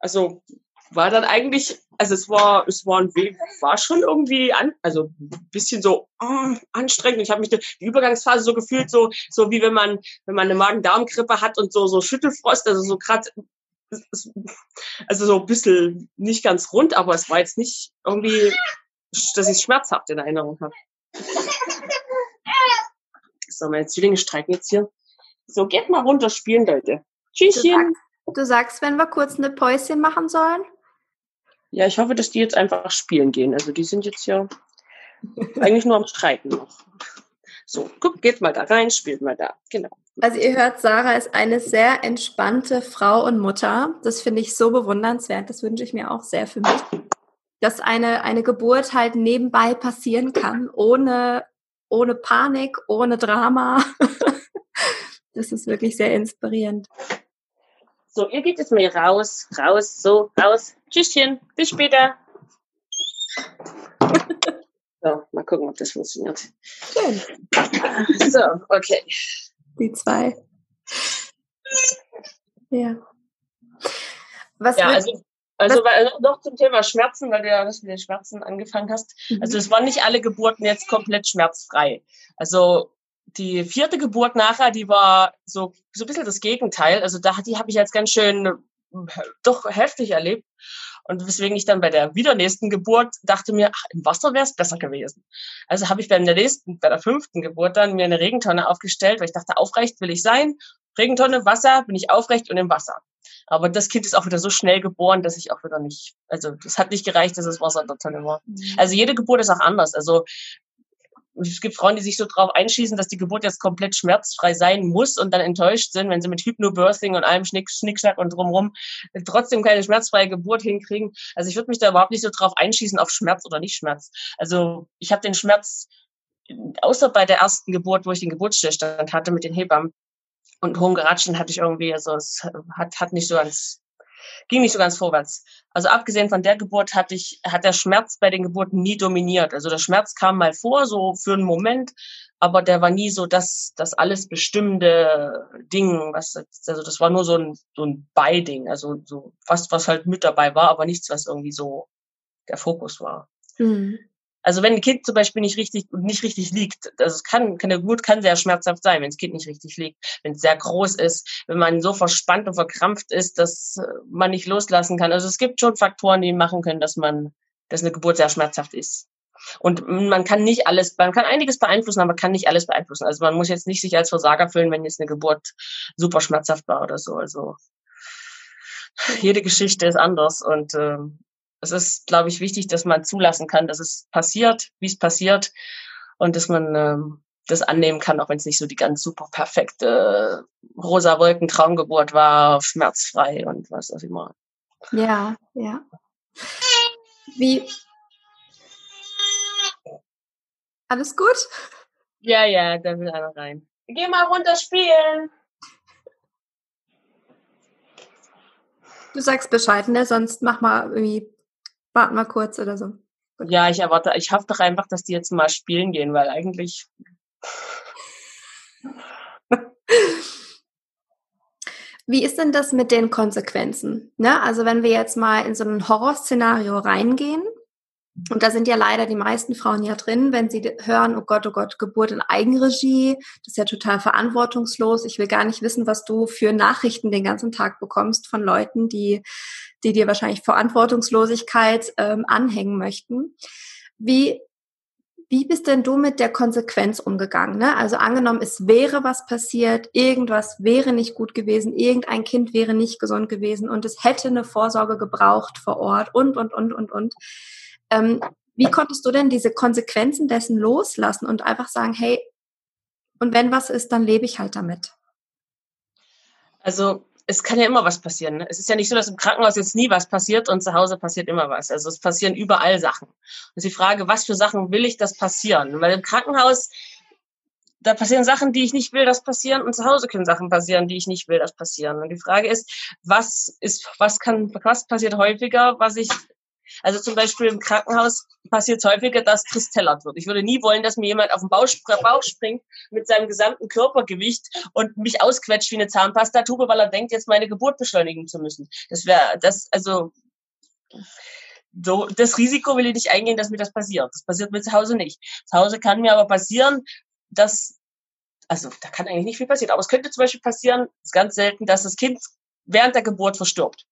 also war dann eigentlich, also es war, es war ein Weg, war schon irgendwie an, also ein bisschen so uh, anstrengend. Ich habe mich die Übergangsphase so gefühlt, so so wie wenn man wenn man eine Magen-Darm-Grippe hat und so so Schüttelfrost, also so gerade also so ein bisschen nicht ganz rund, aber es war jetzt nicht irgendwie, dass ich schmerzhaft in Erinnerung habe. So, meine Zwillinge streiken jetzt hier. So, geht mal runter spielen, Leute. Tschüsschen. Du sagst, wenn wir kurz eine Päuschen machen sollen? Ja, ich hoffe, dass die jetzt einfach spielen gehen. Also die sind jetzt ja eigentlich nur am Streiten noch. So, guck, geht mal da rein, spielt mal da. Genau. Also ihr hört, Sarah ist eine sehr entspannte Frau und Mutter. Das finde ich so bewundernswert. Das wünsche ich mir auch sehr für mich. Dass eine, eine Geburt halt nebenbei passieren kann, ohne ohne Panik, ohne Drama. das ist wirklich sehr inspirierend. So, ihr geht jetzt mal raus, raus, so, raus. Tschüsschen, bis später. so, mal gucken, ob das funktioniert. Schön. So, okay. Die zwei. Ja. Was ja, also, also, also noch zum Thema Schmerzen, weil du ja das mit den Schmerzen angefangen hast. Mhm. Also es waren nicht alle Geburten jetzt komplett schmerzfrei. Also die vierte Geburt nachher, die war so, so ein bisschen das Gegenteil. Also da, die habe ich jetzt ganz schön äh, doch heftig erlebt. Und weswegen ich dann bei der wieder nächsten Geburt dachte mir, ach, im Wasser wäre es besser gewesen. Also habe ich bei der nächsten, bei der fünften Geburt dann mir eine Regentonne aufgestellt, weil ich dachte, aufrecht will ich sein. Regentonne, Wasser, bin ich aufrecht und im Wasser. Aber das Kind ist auch wieder so schnell geboren, dass ich auch wieder nicht, also das hat nicht gereicht, dass das Wasser in der Tonne war. Mhm. Also jede Geburt ist auch anders. Also es gibt Frauen, die sich so drauf einschießen, dass die Geburt jetzt komplett schmerzfrei sein muss und dann enttäuscht sind, wenn sie mit Hypnobirthing und allem Schnick, Schnickschnack und drumrum trotzdem keine schmerzfreie Geburt hinkriegen. Also ich würde mich da überhaupt nicht so drauf einschießen auf Schmerz oder nicht Schmerz. Also ich habe den Schmerz außer bei der ersten Geburt, wo ich den Geburtsstillstand hatte mit den Hebammen und hohen Geratschen hatte ich irgendwie, also es hat, hat nicht so ganz ging nicht so ganz vorwärts. Also abgesehen von der Geburt hatte ich, hat der Schmerz bei den Geburten nie dominiert. Also der Schmerz kam mal vor, so für einen Moment, aber der war nie so das, das alles bestimmende Ding, was, also das war nur so ein, so ein Beiding, also so was, was halt mit dabei war, aber nichts, was irgendwie so der Fokus war. Mhm. Also wenn ein Kind zum Beispiel nicht richtig nicht richtig liegt, also es kann, kann der Geburt kann sehr schmerzhaft sein, wenn das Kind nicht richtig liegt, wenn es sehr groß ist, wenn man so verspannt und verkrampft ist, dass man nicht loslassen kann. Also es gibt schon Faktoren, die machen können, dass man, dass eine Geburt sehr schmerzhaft ist. Und man kann nicht alles, man kann einiges beeinflussen, aber man kann nicht alles beeinflussen. Also man muss jetzt nicht sich als Versager fühlen, wenn jetzt eine Geburt super schmerzhaft war oder so. Also jede Geschichte ist anders und ähm, es ist, glaube ich, wichtig, dass man zulassen kann, dass es passiert, wie es passiert und dass man ähm, das annehmen kann, auch wenn es nicht so die ganz super perfekte rosa Wolken Traumgeburt war, schmerzfrei und was auch immer. Ja, ja. Wie? Alles gut? Ja, ja, da will einer rein. Geh mal runter spielen. Du sagst Bescheid, ne? Sonst mach mal irgendwie Warten mal kurz oder so. Gut. Ja, ich erwarte, ich hoffe doch einfach, dass die jetzt mal spielen gehen, weil eigentlich. Wie ist denn das mit den Konsequenzen? Ne? Also wenn wir jetzt mal in so ein Horrorszenario reingehen, und da sind ja leider die meisten Frauen ja drin, wenn sie hören, oh Gott, oh Gott, Geburt in Eigenregie, das ist ja total verantwortungslos. Ich will gar nicht wissen, was du für Nachrichten den ganzen Tag bekommst von Leuten, die die dir wahrscheinlich Verantwortungslosigkeit ähm, anhängen möchten. Wie, wie bist denn du mit der Konsequenz umgegangen? Ne? Also angenommen, es wäre was passiert, irgendwas wäre nicht gut gewesen, irgendein Kind wäre nicht gesund gewesen und es hätte eine Vorsorge gebraucht vor Ort und, und, und, und, und. Ähm, wie konntest du denn diese Konsequenzen dessen loslassen und einfach sagen, hey, und wenn was ist, dann lebe ich halt damit? Also es kann ja immer was passieren. Ne? Es ist ja nicht so, dass im Krankenhaus jetzt nie was passiert und zu Hause passiert immer was. Also es passieren überall Sachen. Und die Frage, was für Sachen will ich, dass passieren? Weil im Krankenhaus, da passieren Sachen, die ich nicht will, dass passieren und zu Hause können Sachen passieren, die ich nicht will, dass passieren. Und die Frage ist, was ist, was kann, was passiert häufiger, was ich also zum Beispiel im Krankenhaus passiert es häufiger, dass kristellert wird. Ich würde nie wollen, dass mir jemand auf den Bauch, springt mit seinem gesamten Körpergewicht und mich ausquetscht wie eine Zahnpastatube, weil er denkt, jetzt meine Geburt beschleunigen zu müssen. Das wäre, das, also, so, das Risiko will ich nicht eingehen, dass mir das passiert. Das passiert mir zu Hause nicht. Zu Hause kann mir aber passieren, dass, also, da kann eigentlich nicht viel passieren. Aber es könnte zum Beispiel passieren, ist ganz selten, dass das Kind während der Geburt verstirbt.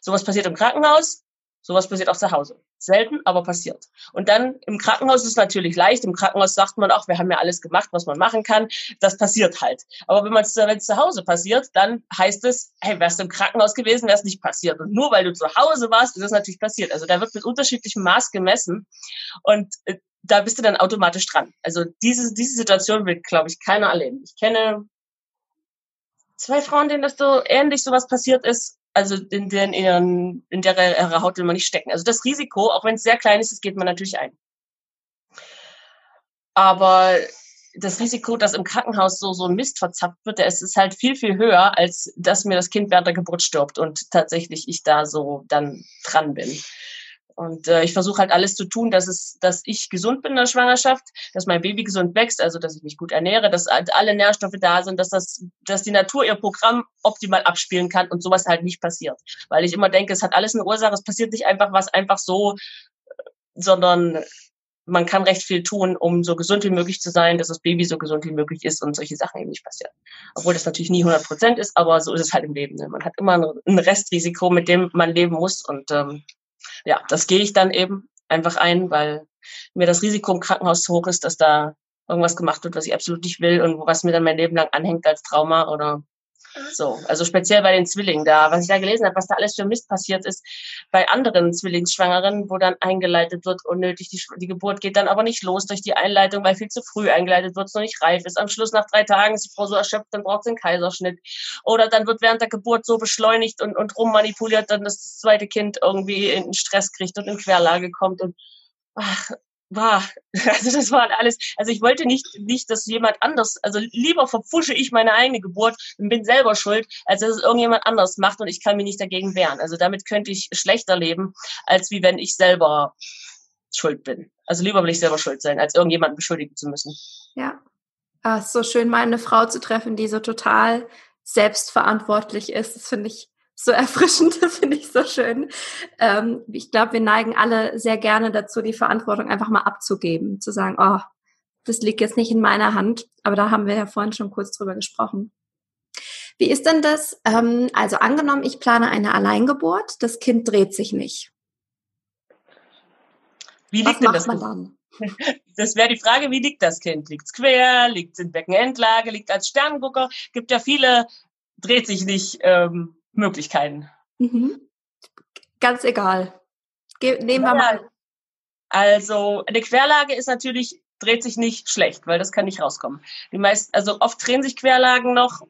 Sowas passiert im Krankenhaus, Sowas passiert auch zu Hause. Selten, aber passiert. Und dann im Krankenhaus ist es natürlich leicht. Im Krankenhaus sagt man auch, wir haben ja alles gemacht, was man machen kann. Das passiert halt. Aber wenn es zu Hause passiert, dann heißt es, hey, wärst du im Krankenhaus gewesen, wäre es nicht passiert. Und nur weil du zu Hause warst, ist es natürlich passiert. Also da wird mit unterschiedlichem Maß gemessen. Und äh, da bist du dann automatisch dran. Also diese, diese Situation will, glaube ich, keiner erleben. Ich kenne zwei Frauen, denen das so ähnlich sowas passiert ist also in, den, in, in der ihre Haut will man nicht stecken. Also das Risiko, auch wenn es sehr klein ist, das geht man natürlich ein. Aber das Risiko, dass im Krankenhaus so, so ein Mist verzapft wird, es ist halt viel, viel höher, als dass mir das Kind während der Geburt stirbt und tatsächlich ich da so dann dran bin. Und äh, ich versuche halt alles zu tun, dass es, dass ich gesund bin in der Schwangerschaft, dass mein Baby gesund wächst, also dass ich mich gut ernähre, dass halt alle Nährstoffe da sind, dass das, dass die Natur ihr Programm optimal abspielen kann und sowas halt nicht passiert. Weil ich immer denke, es hat alles eine Ursache, es passiert nicht einfach was einfach so, sondern man kann recht viel tun, um so gesund wie möglich zu sein, dass das Baby so gesund wie möglich ist und solche Sachen eben nicht passieren. Obwohl das natürlich nie 100 Prozent ist, aber so ist es halt im Leben. Ne? Man hat immer ein Restrisiko, mit dem man leben muss und ähm, ja, das gehe ich dann eben einfach ein, weil mir das Risiko im Krankenhaus zu hoch ist, dass da irgendwas gemacht wird, was ich absolut nicht will und was mir dann mein Leben lang anhängt als Trauma oder so, also speziell bei den Zwillingen da, was ich da gelesen habe, was da alles für Mist passiert ist, bei anderen Zwillingsschwangeren, wo dann eingeleitet wird, unnötig, die, die Geburt geht dann aber nicht los durch die Einleitung, weil viel zu früh eingeleitet wird, es noch nicht reif ist. Am Schluss nach drei Tagen ist die Frau so erschöpft, dann braucht sie einen Kaiserschnitt. Oder dann wird während der Geburt so beschleunigt und, und rummanipuliert, dann das zweite Kind irgendwie in Stress kriegt und in Querlage kommt und ach, war, also das war alles, also ich wollte nicht, nicht, dass jemand anders, also lieber verpfusche ich meine eigene Geburt und bin selber schuld, als dass es irgendjemand anders macht und ich kann mich nicht dagegen wehren. Also damit könnte ich schlechter leben, als wie wenn ich selber schuld bin. Also lieber will ich selber schuld sein, als irgendjemanden beschuldigen zu müssen. Ja. Ah, so schön, mal eine Frau zu treffen, die so total selbstverantwortlich ist. Das finde ich so erfrischend, das finde ich so schön. Ähm, ich glaube, wir neigen alle sehr gerne dazu, die Verantwortung einfach mal abzugeben, zu sagen, oh, das liegt jetzt nicht in meiner Hand, aber da haben wir ja vorhin schon kurz drüber gesprochen. Wie ist denn das? Ähm, also angenommen, ich plane eine Alleingeburt, das Kind dreht sich nicht. Wie liegt Was denn das dann? Das wäre die Frage, wie liegt das Kind? Liegt es quer? Liegt es in Beckenendlage? Liegt als Sterngucker? Gibt ja viele, dreht sich nicht ähm, Möglichkeiten. Mhm. Ganz egal. Ge nehmen wir mal. Also eine Querlage ist natürlich dreht sich nicht schlecht, weil das kann nicht rauskommen. Die meisten, also oft drehen sich Querlagen noch,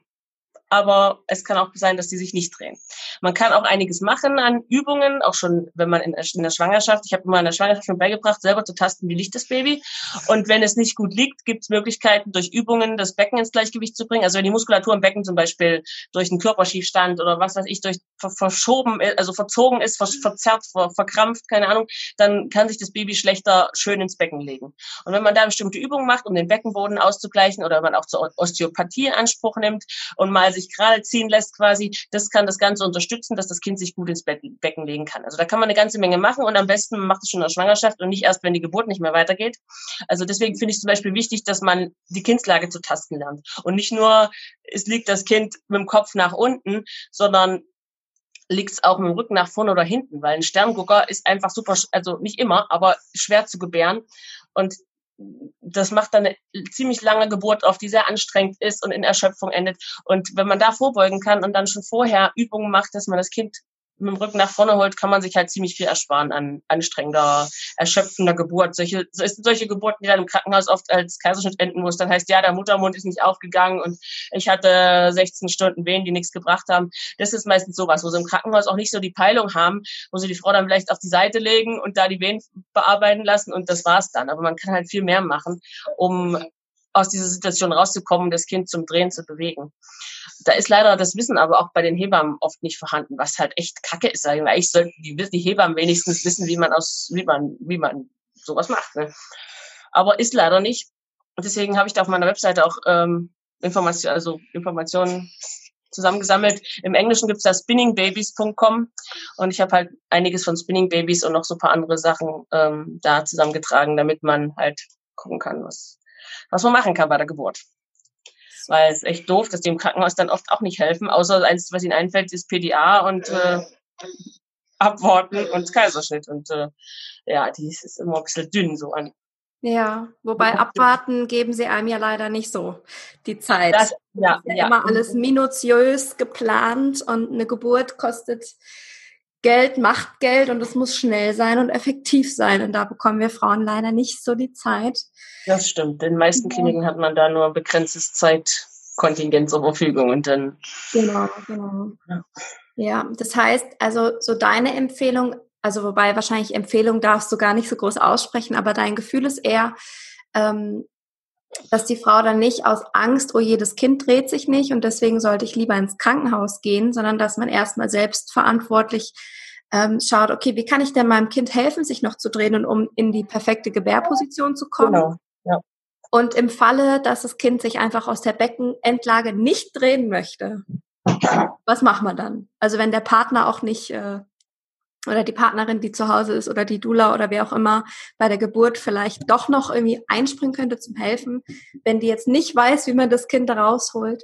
aber es kann auch sein, dass die sich nicht drehen. Man kann auch einiges machen an Übungen, auch schon, wenn man in, in der Schwangerschaft, ich habe immer in der Schwangerschaft schon beigebracht, selber zu tasten, wie liegt das Baby. Und wenn es nicht gut liegt, gibt es Möglichkeiten, durch Übungen das Becken ins Gleichgewicht zu bringen. Also wenn die Muskulatur im Becken zum Beispiel durch einen Körperschiefstand oder was weiß ich, durch verschoben, also verzogen ist, verzerrt, verkrampft, keine Ahnung, dann kann sich das Baby schlechter schön ins Becken legen. Und wenn man da bestimmte Übungen macht, um den Beckenboden auszugleichen oder man auch zur Osteopathie Anspruch nimmt und mal sich sich gerade ziehen lässt quasi, das kann das Ganze unterstützen, dass das Kind sich gut ins Becken legen kann. Also da kann man eine ganze Menge machen und am besten man macht es schon in der Schwangerschaft und nicht erst, wenn die Geburt nicht mehr weitergeht. Also deswegen finde ich zum Beispiel wichtig, dass man die Kindslage zu tasten lernt und nicht nur, es liegt das Kind mit dem Kopf nach unten, sondern liegt es auch mit dem Rücken nach vorne oder hinten, weil ein Sterngucker ist einfach super, also nicht immer, aber schwer zu gebären. Und das macht dann eine ziemlich lange Geburt auf, die sehr anstrengend ist und in Erschöpfung endet. Und wenn man da vorbeugen kann und dann schon vorher Übungen macht, dass man das Kind mit dem Rücken nach vorne holt, kann man sich halt ziemlich viel ersparen an anstrengender, erschöpfender Geburt. Solche, solche Geburten, die dann im Krankenhaus oft als Kaiserschnitt enden, es dann heißt, ja, der Muttermund ist nicht aufgegangen und ich hatte 16 Stunden Wehen, die nichts gebracht haben. Das ist meistens sowas, wo sie im Krankenhaus auch nicht so die Peilung haben, wo sie die Frau dann vielleicht auf die Seite legen und da die Wehen bearbeiten lassen und das war's dann. Aber man kann halt viel mehr machen, um aus dieser Situation rauszukommen, das Kind zum Drehen zu bewegen. Da ist leider das Wissen aber auch bei den Hebammen oft nicht vorhanden, was halt echt Kacke ist. Eigentlich sollten die, die Hebammen wenigstens wissen, wie man aus, wie man, wie man sowas macht. Ne? Aber ist leider nicht. Deswegen habe ich da auf meiner Webseite auch ähm, Informationen, also Informationen zusammengesammelt. Im Englischen gibt's da spinningbabies.com und ich habe halt einiges von Spinning Babies und noch so ein paar andere Sachen ähm, da zusammengetragen, damit man halt gucken kann, was was man machen kann bei der Geburt. Weil es echt doof, dass die im Krankenhaus dann oft auch nicht helfen, außer eins, was ihnen einfällt, ist PDA und äh, abwarten und Kaiserschnitt. Und äh, ja, die ist immer ein bisschen dünn so an. Ja, wobei abwarten geben sie einem ja leider nicht so die Zeit. Das, ja, das ist ja, ja, immer alles minutiös geplant und eine Geburt kostet Geld macht Geld und es muss schnell sein und effektiv sein. Und da bekommen wir Frauen leider nicht so die Zeit. Das stimmt. In den meisten Kliniken hat man da nur ein begrenztes Zeitkontingent zur Verfügung und dann. Genau, genau. Ja. ja, das heißt, also so deine Empfehlung, also wobei wahrscheinlich Empfehlung darfst du gar nicht so groß aussprechen, aber dein Gefühl ist eher, ähm, dass die Frau dann nicht aus Angst, oh jedes Kind dreht sich nicht und deswegen sollte ich lieber ins Krankenhaus gehen, sondern dass man erstmal selbst verantwortlich ähm, schaut, okay, wie kann ich denn meinem Kind helfen, sich noch zu drehen und um in die perfekte Gebärposition zu kommen? Genau, ja. Und im Falle, dass das Kind sich einfach aus der Beckenendlage nicht drehen möchte, was macht man dann? Also wenn der Partner auch nicht äh, oder die Partnerin, die zu Hause ist oder die Dula oder wer auch immer bei der Geburt vielleicht doch noch irgendwie einspringen könnte zum Helfen, wenn die jetzt nicht weiß, wie man das Kind da rausholt,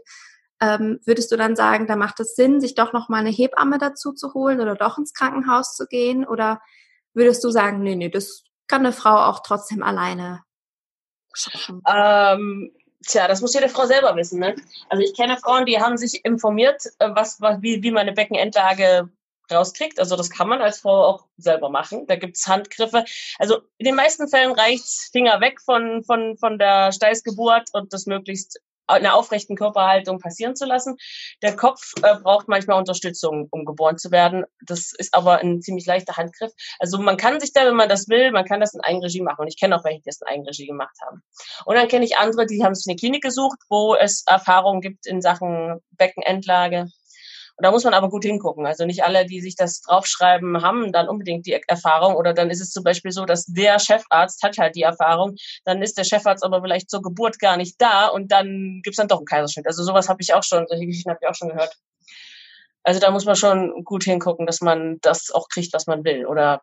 ähm, würdest du dann sagen, da macht es Sinn, sich doch noch mal eine Hebamme dazu zu holen oder doch ins Krankenhaus zu gehen? Oder würdest du sagen, nee, nee, das kann eine Frau auch trotzdem alleine schaffen? Ähm, tja, das muss jede Frau selber wissen. Ne? Also ich kenne Frauen, die haben sich informiert, äh, was, was wie, wie meine Beckenendlage rauskriegt. Also das kann man als Frau auch selber machen. Da gibt's Handgriffe. Also in den meisten Fällen reicht's Finger weg von, von, von der Steißgeburt und das möglichst einer aufrechten Körperhaltung passieren zu lassen. Der Kopf äh, braucht manchmal Unterstützung, um geboren zu werden. Das ist aber ein ziemlich leichter Handgriff. Also man kann sich da, wenn man das will, man kann das in Eigenregie machen. Und ich kenne auch welche, die das in Eigenregie gemacht haben. Und dann kenne ich andere, die haben sich eine Klinik gesucht, wo es Erfahrungen gibt in Sachen Beckenendlage und da muss man aber gut hingucken. Also nicht alle, die sich das draufschreiben, haben dann unbedingt die Erfahrung. Oder dann ist es zum Beispiel so, dass der Chefarzt hat halt die Erfahrung. Dann ist der Chefarzt aber vielleicht zur Geburt gar nicht da und dann gibt's dann doch einen Kaiserschnitt. Also sowas habe ich auch schon, solche Geschichten habe ich auch schon gehört. Also da muss man schon gut hingucken, dass man das auch kriegt, was man will. Oder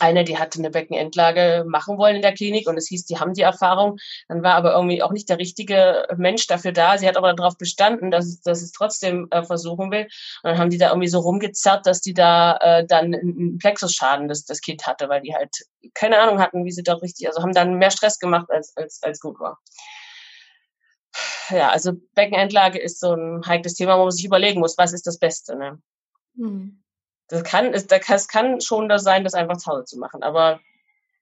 eine, die hatte eine Beckenendlage machen wollen in der Klinik und es hieß, die haben die Erfahrung. Dann war aber irgendwie auch nicht der richtige Mensch dafür da. Sie hat aber darauf bestanden, dass, es, dass es trotzdem äh, versuchen will. Und dann haben die da irgendwie so rumgezerrt, dass die da äh, dann einen Plexusschaden das, das Kind hatte, weil die halt keine Ahnung hatten, wie sie da richtig, also haben dann mehr Stress gemacht, als, als, als gut war. Ja, also Beckenendlage ist so ein heikles Thema, wo man sich überlegen muss, was ist das Beste. Ne? Hm. Das kann, es, das kann schon das sein, das einfach zu Hause zu machen. Aber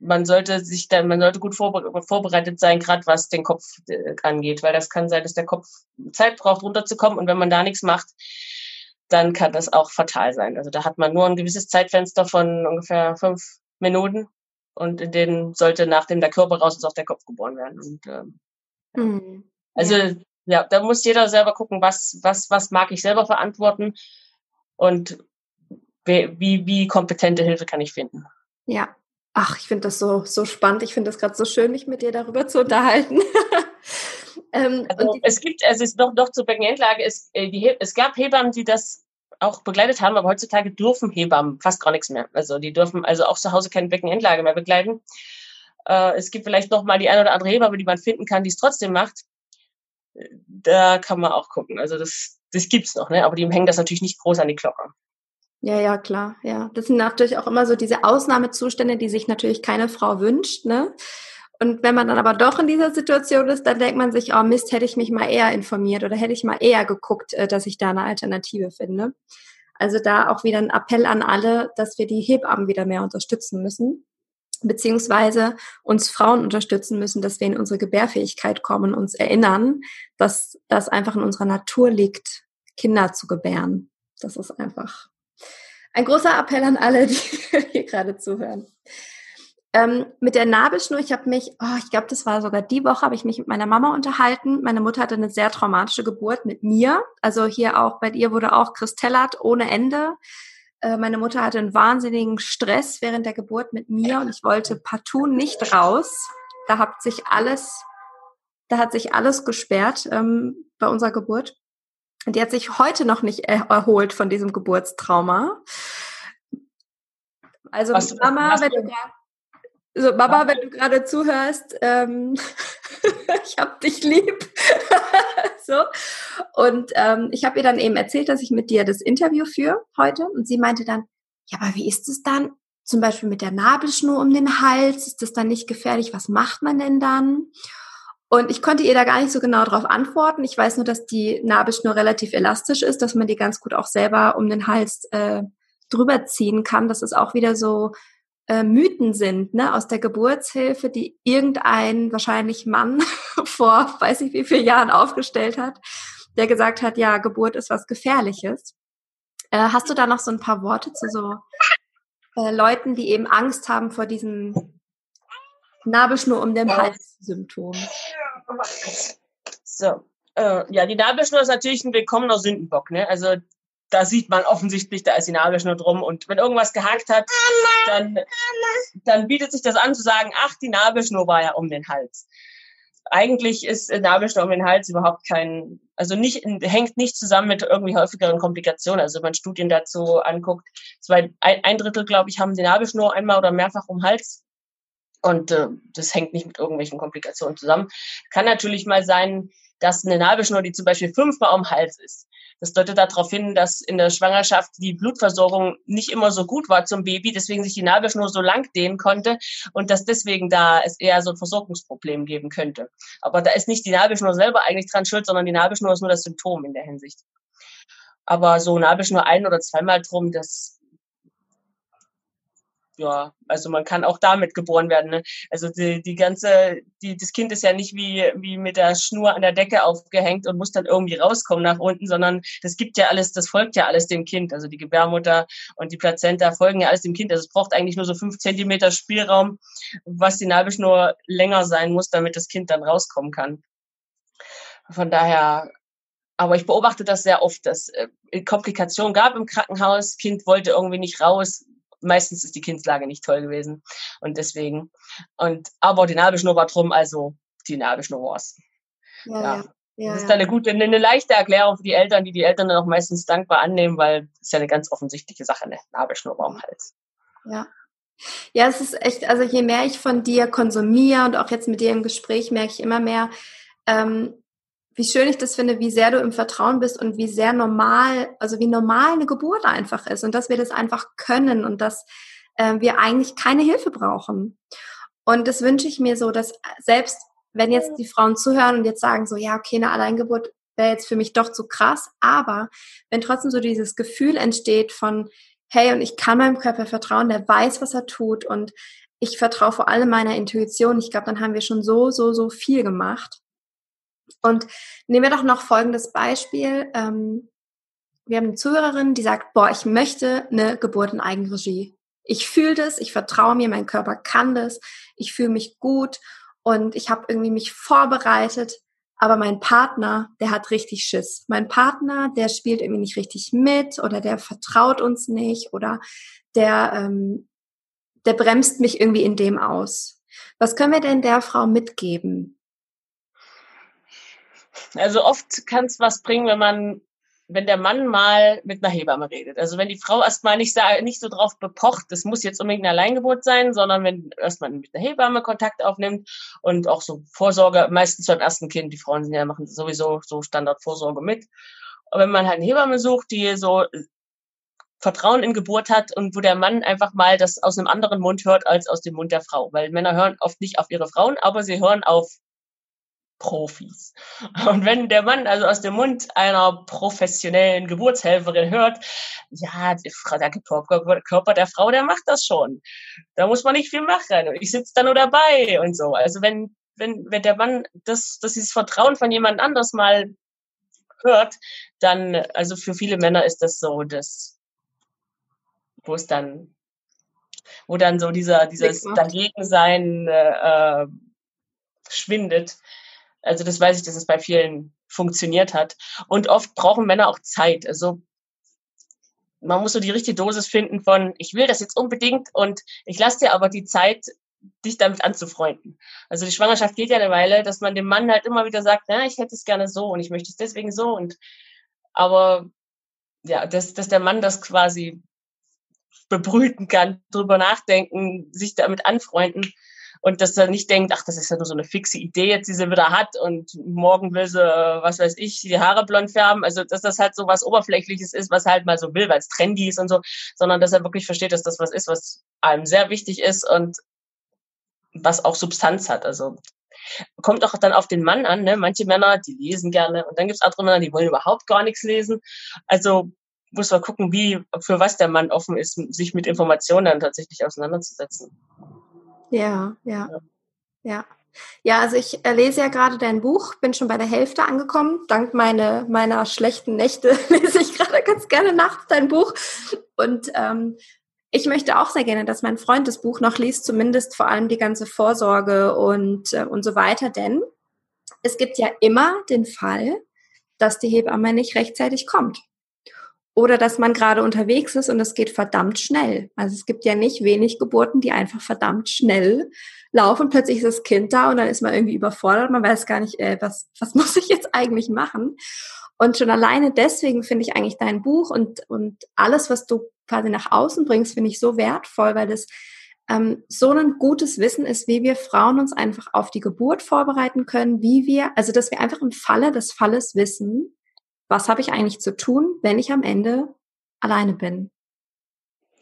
man sollte sich dann, man sollte gut vorbereitet sein, gerade was den Kopf äh, angeht, weil das kann sein, dass der Kopf Zeit braucht, runterzukommen und wenn man da nichts macht, dann kann das auch fatal sein. Also da hat man nur ein gewisses Zeitfenster von ungefähr fünf Minuten und in denen sollte nachdem der Körper raus ist auch der Kopf geboren werden. Und, ähm, mhm. Also ja. ja, da muss jeder selber gucken, was was was mag ich selber verantworten und wie, wie kompetente Hilfe kann ich finden. Ja. Ach, ich finde das so, so spannend. Ich finde das gerade so schön, mich mit dir darüber zu unterhalten. ähm, also, es gibt, also es ist noch, noch zur Beckenendlage, es, äh, die, es gab Hebammen, die das auch begleitet haben, aber heutzutage dürfen Hebammen fast gar nichts mehr. Also die dürfen also auch zu Hause keine Beckenendlage mehr begleiten. Äh, es gibt vielleicht noch mal die eine oder andere Hebamme, die man finden kann, die es trotzdem macht. Da kann man auch gucken. Also das, das gibt's noch, ne? Aber die hängen das natürlich nicht groß an die Glocke. Ja, ja, klar, ja. Das sind natürlich auch immer so diese Ausnahmezustände, die sich natürlich keine Frau wünscht, ne? Und wenn man dann aber doch in dieser Situation ist, dann denkt man sich, oh Mist, hätte ich mich mal eher informiert oder hätte ich mal eher geguckt, äh, dass ich da eine Alternative finde. Also da auch wieder ein Appell an alle, dass wir die Hebammen wieder mehr unterstützen müssen, beziehungsweise uns Frauen unterstützen müssen, dass wir in unsere Gebärfähigkeit kommen, uns erinnern, dass das einfach in unserer Natur liegt, Kinder zu gebären. Das ist einfach ein großer Appell an alle, die hier gerade zuhören. Ähm, mit der Nabelschnur, ich habe mich, oh, ich glaube, das war sogar die Woche, habe ich mich mit meiner Mama unterhalten. Meine Mutter hatte eine sehr traumatische Geburt mit mir. Also hier auch, bei ihr wurde auch kristellert ohne Ende. Äh, meine Mutter hatte einen wahnsinnigen Stress während der Geburt mit mir und ich wollte partout nicht raus. Da hat sich alles, da hat sich alles gesperrt ähm, bei unserer Geburt. Und die hat sich heute noch nicht erholt von diesem Geburtstrauma. Also was, Mama, was wenn du, so, Mama, wenn du gerade zuhörst, ähm, ich hab dich lieb. so. Und ähm, ich habe ihr dann eben erzählt, dass ich mit dir das Interview führe heute. Und sie meinte dann, ja, aber wie ist es dann? Zum Beispiel mit der Nabelschnur um den Hals, ist das dann nicht gefährlich? Was macht man denn dann? Und ich konnte ihr da gar nicht so genau darauf antworten. Ich weiß nur, dass die Nabelschnur relativ elastisch ist, dass man die ganz gut auch selber um den Hals äh, drüber ziehen kann. Dass es auch wieder so äh, Mythen sind, ne, aus der Geburtshilfe, die irgendein wahrscheinlich Mann vor weiß ich wie vielen Jahren aufgestellt hat, der gesagt hat, ja, Geburt ist was Gefährliches. Äh, hast du da noch so ein paar Worte zu so äh, Leuten, die eben Angst haben vor diesem Nabelschnur um den Hals Symptom? So. Äh, ja, die Nabelschnur ist natürlich ein willkommener Sündenbock. Ne? Also da sieht man offensichtlich, da ist die Nabelschnur drum. Und wenn irgendwas gehakt hat, dann, dann bietet sich das an zu sagen, ach, die Nabelschnur war ja um den Hals. Eigentlich ist Nabelschnur um den Hals überhaupt kein, also nicht, hängt nicht zusammen mit irgendwie häufigeren Komplikationen. Also wenn man Studien dazu anguckt, zwei, ein Drittel, glaube ich, haben die Nabelschnur einmal oder mehrfach um den Hals. Und äh, das hängt nicht mit irgendwelchen Komplikationen zusammen. Kann natürlich mal sein, dass eine Nabelschnur, die zum Beispiel fünfmal um Hals ist, das deutet darauf hin, dass in der Schwangerschaft die Blutversorgung nicht immer so gut war zum Baby, deswegen sich die Nabelschnur so lang dehnen konnte und dass deswegen da es eher so ein Versorgungsproblem geben könnte. Aber da ist nicht die Nabelschnur selber eigentlich dran schuld, sondern die Nabelschnur ist nur das Symptom in der Hinsicht. Aber so Nabelschnur ein- oder zweimal drum, das ja, also man kann auch damit geboren werden. Ne? Also die, die ganze, die, das Kind ist ja nicht wie, wie mit der Schnur an der Decke aufgehängt und muss dann irgendwie rauskommen nach unten, sondern das gibt ja alles, das folgt ja alles dem Kind. Also die Gebärmutter und die Plazenta folgen ja alles dem Kind. Also es braucht eigentlich nur so fünf Zentimeter Spielraum, was die Nabelschnur länger sein muss, damit das Kind dann rauskommen kann. Von daher aber ich beobachte das sehr oft, dass äh, Komplikationen gab im Krankenhaus. Kind wollte irgendwie nicht raus, meistens ist die Kindslage nicht toll gewesen. Und deswegen. Und aber die Nabelschnur war drum, also die Nabelschnur war's. Ja, ja. ja. das ist dann eine gute, eine, eine leichte Erklärung für die Eltern, die die Eltern dann auch meistens dankbar annehmen, weil es ist ja eine ganz offensichtliche Sache, eine Nabelschnur war am Hals. Ja. Ja, es ist echt, also je mehr ich von dir konsumiere und auch jetzt mit dir im Gespräch merke ich immer mehr, ähm, wie schön ich das finde, wie sehr du im Vertrauen bist und wie sehr normal, also wie normal eine Geburt einfach ist und dass wir das einfach können und dass äh, wir eigentlich keine Hilfe brauchen. Und das wünsche ich mir so, dass selbst wenn jetzt die Frauen zuhören und jetzt sagen so, ja, okay, eine Alleingeburt wäre jetzt für mich doch zu krass, aber wenn trotzdem so dieses Gefühl entsteht von, hey, und ich kann meinem Körper vertrauen, der weiß, was er tut und ich vertraue vor allem meiner Intuition. Ich glaube, dann haben wir schon so, so, so viel gemacht. Und nehmen wir doch noch folgendes Beispiel. Ähm, wir haben eine Zuhörerin, die sagt, boah, ich möchte eine Geburt in Eigenregie. Ich fühle das, ich vertraue mir, mein Körper kann das, ich fühle mich gut und ich habe irgendwie mich vorbereitet. Aber mein Partner, der hat richtig Schiss. Mein Partner, der spielt irgendwie nicht richtig mit oder der vertraut uns nicht oder der, ähm, der bremst mich irgendwie in dem aus. Was können wir denn der Frau mitgeben? Also oft kann es was bringen, wenn man, wenn der Mann mal mit einer Hebamme redet. Also wenn die Frau erstmal nicht, nicht so drauf bepocht, das muss jetzt unbedingt eine Alleingeburt sein, sondern wenn erstmal mit einer Hebamme Kontakt aufnimmt und auch so Vorsorge, meistens beim ersten Kind, die Frauen sind ja machen sowieso so Standardvorsorge mit. Und wenn man halt eine Hebamme sucht, die so Vertrauen in Geburt hat und wo der Mann einfach mal das aus einem anderen Mund hört als aus dem Mund der Frau. Weil Männer hören oft nicht auf ihre Frauen, aber sie hören auf Profis. Und wenn der Mann also aus dem Mund einer professionellen Geburtshelferin hört, ja, der Körper der Frau, der macht das schon. Da muss man nicht viel machen. Und ich sitze da nur dabei und so. Also wenn, wenn, wenn der Mann das, das dieses Vertrauen von jemand anders mal hört, dann, also für viele Männer ist das so, dass, wo es dann, wo dann so dieser, dieses Dagegensein äh, schwindet also das weiß ich, dass es bei vielen funktioniert hat. Und oft brauchen Männer auch Zeit. Also man muss so die richtige Dosis finden von, ich will das jetzt unbedingt und ich lasse dir aber die Zeit, dich damit anzufreunden. Also die Schwangerschaft geht ja eine Weile, dass man dem Mann halt immer wieder sagt, na, ich hätte es gerne so und ich möchte es deswegen so und aber ja, dass, dass der Mann das quasi bebrüten kann, drüber nachdenken, sich damit anfreunden, und dass er nicht denkt, ach, das ist ja nur so eine fixe Idee jetzt, die sie wieder hat und morgen will sie, was weiß ich, die Haare blond färben. Also, dass das halt so was Oberflächliches ist, was halt mal so will, weil es trendy ist und so, sondern dass er wirklich versteht, dass das was ist, was einem sehr wichtig ist und was auch Substanz hat. Also, kommt auch dann auf den Mann an. Ne? Manche Männer, die lesen gerne und dann gibt es andere Männer, die wollen überhaupt gar nichts lesen. Also muss man gucken, wie, für was der Mann offen ist, sich mit Informationen dann tatsächlich auseinanderzusetzen. Ja, ja, ja. Ja, also ich äh, lese ja gerade dein Buch, bin schon bei der Hälfte angekommen. Dank meine, meiner schlechten Nächte lese ich gerade ganz gerne nachts dein Buch. Und ähm, ich möchte auch sehr gerne, dass mein Freund das Buch noch liest, zumindest vor allem die ganze Vorsorge und, äh, und so weiter, denn es gibt ja immer den Fall, dass die Hebamme nicht rechtzeitig kommt. Oder dass man gerade unterwegs ist und es geht verdammt schnell. Also es gibt ja nicht wenig Geburten, die einfach verdammt schnell laufen. Plötzlich ist das Kind da und dann ist man irgendwie überfordert. Man weiß gar nicht, äh, was, was muss ich jetzt eigentlich machen? Und schon alleine deswegen finde ich eigentlich dein Buch und, und alles, was du quasi nach außen bringst, finde ich so wertvoll, weil das ähm, so ein gutes Wissen ist, wie wir Frauen uns einfach auf die Geburt vorbereiten können, wie wir, also dass wir einfach im Falle des Falles wissen, was habe ich eigentlich zu tun, wenn ich am Ende alleine bin.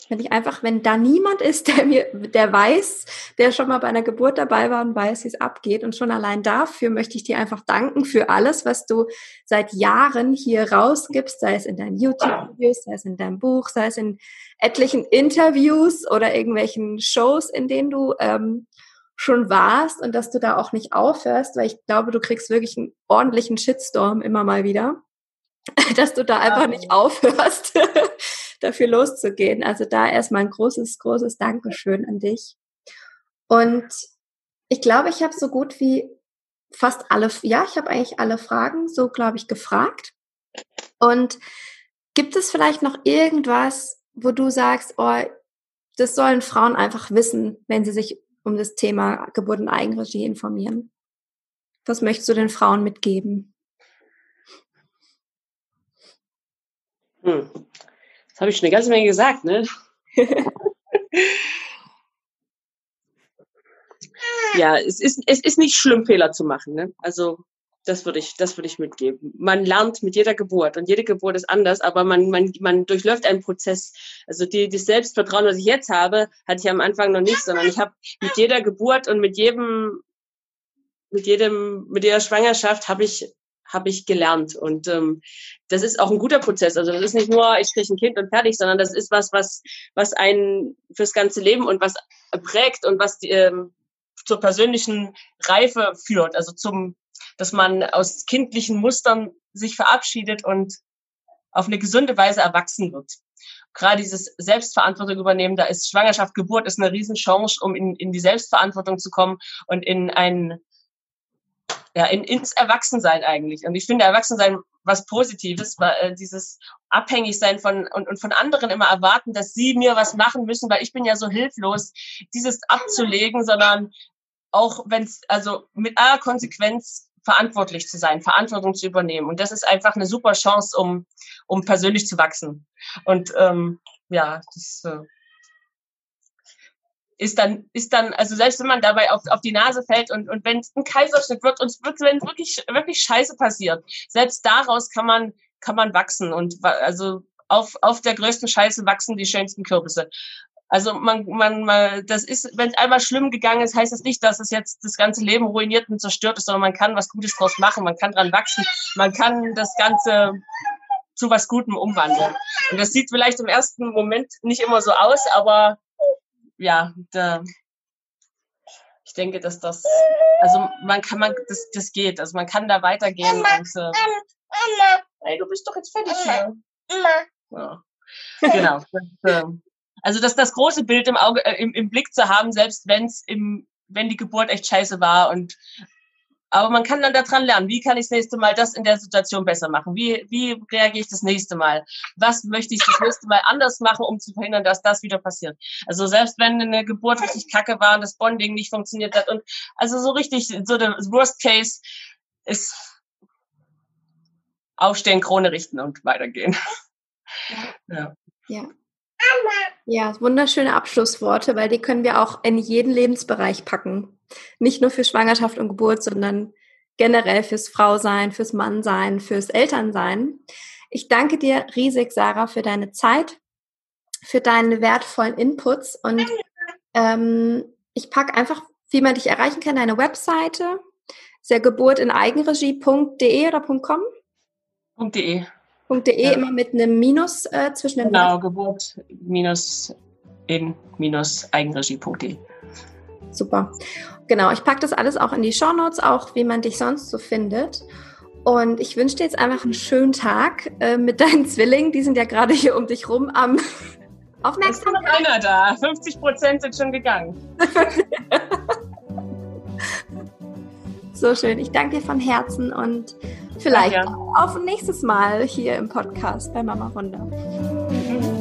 Wenn ich einfach, wenn da niemand ist, der mir, der weiß, der schon mal bei einer Geburt dabei war und weiß, wie es abgeht. Und schon allein dafür möchte ich dir einfach danken für alles, was du seit Jahren hier rausgibst, sei es in deinen YouTube-Videos, sei es in deinem Buch, sei es in etlichen Interviews oder irgendwelchen Shows, in denen du ähm, schon warst und dass du da auch nicht aufhörst, weil ich glaube, du kriegst wirklich einen ordentlichen Shitstorm immer mal wieder. dass du da einfach nicht aufhörst, dafür loszugehen. Also da erstmal ein großes, großes Dankeschön an dich. Und ich glaube, ich habe so gut wie fast alle, ja, ich habe eigentlich alle Fragen so, glaube ich, gefragt. Und gibt es vielleicht noch irgendwas, wo du sagst, oh, das sollen Frauen einfach wissen, wenn sie sich um das Thema Geburt und Eigenregie informieren? Was möchtest du den Frauen mitgeben? Hm. Das habe ich schon eine ganze Menge gesagt, ne? ja, es ist, es ist nicht schlimm, Fehler zu machen. Ne? Also das würde ich, das würde ich mitgeben. Man lernt mit jeder Geburt und jede Geburt ist anders, aber man, man, man durchläuft einen Prozess. Also die, das Selbstvertrauen, was ich jetzt habe, hatte ich am Anfang noch nicht, sondern ich habe mit jeder Geburt und mit jedem, mit jedem, mit jeder Schwangerschaft habe ich habe ich gelernt. Und ähm, das ist auch ein guter Prozess. Also das ist nicht nur, ich kriege ein Kind und fertig, sondern das ist was, was, was einen fürs ganze Leben und was prägt und was die, ähm, zur persönlichen Reife führt. Also zum, dass man aus kindlichen Mustern sich verabschiedet und auf eine gesunde Weise erwachsen wird. Gerade dieses Selbstverantwortung übernehmen, da ist Schwangerschaft, Geburt ist eine Riesenchance, um in, in die Selbstverantwortung zu kommen und in ein ja, in, ins Erwachsensein eigentlich. Und ich finde Erwachsensein was Positives, weil äh, dieses Abhängigsein von und, und von anderen immer erwarten, dass sie mir was machen müssen, weil ich bin ja so hilflos, dieses abzulegen, sondern auch wenn es, also mit aller Konsequenz verantwortlich zu sein, Verantwortung zu übernehmen. Und das ist einfach eine super Chance, um, um persönlich zu wachsen. Und ähm, ja, das äh, ist dann, ist dann, also selbst wenn man dabei auf, auf die Nase fällt und, und wenn ein Kaiserschnitt wird und wenn wirklich, wirklich Scheiße passiert, selbst daraus kann man, kann man wachsen und also auf, auf der größten Scheiße wachsen die schönsten Kürbisse. Also man, man, man das ist, wenn es einmal schlimm gegangen ist, heißt das nicht, dass es jetzt das ganze Leben ruiniert und zerstört ist, sondern man kann was Gutes draus machen, man kann dran wachsen, man kann das Ganze zu was Gutem umwandeln. Und das sieht vielleicht im ersten Moment nicht immer so aus, aber ja, da, ich denke, dass das, also man kann, man, das, das geht, also man kann da weitergehen und, äh, ey, du bist doch jetzt fertig hier. Ja. Genau. Das, äh, also das, das große Bild im Auge, äh, im, im Blick zu haben, selbst wenn es im, wenn die Geburt echt scheiße war und aber man kann dann daran lernen, wie kann ich das nächste Mal das in der Situation besser machen? Wie, wie reagiere ich das nächste Mal? Was möchte ich das nächste Mal anders machen, um zu verhindern, dass das wieder passiert? Also selbst wenn eine Geburt richtig kacke war und das Bonding nicht funktioniert hat und also so richtig, so der Worst Case ist aufstehen, Krone richten und weitergehen. Ja. ja. Ja, wunderschöne Abschlussworte, weil die können wir auch in jeden Lebensbereich packen. Nicht nur für Schwangerschaft und Geburt, sondern generell fürs Frausein, fürs Mannsein, fürs Elternsein. Ich danke dir riesig, Sarah, für deine Zeit, für deine wertvollen Inputs und ähm, ich packe einfach, wie man dich erreichen kann, deine Webseite. Ja Geburt in Eigenregie.de oder .com? .de. .de ja. immer mit einem Minus äh, zwischen den Genau, Geburt minus in minus Eigenregie.de. Super. Genau, ich packe das alles auch in die Show Notes, auch wie man dich sonst so findet. Und ich wünsche dir jetzt einfach einen schönen Tag äh, mit deinen Zwillingen. Die sind ja gerade hier um dich rum am Aufmerksam. Es ist noch einer da. 50 Prozent sind schon gegangen. So schön. Ich danke dir von Herzen und vielleicht auf ein nächstes Mal hier im Podcast bei Mama Wunder. Mhm.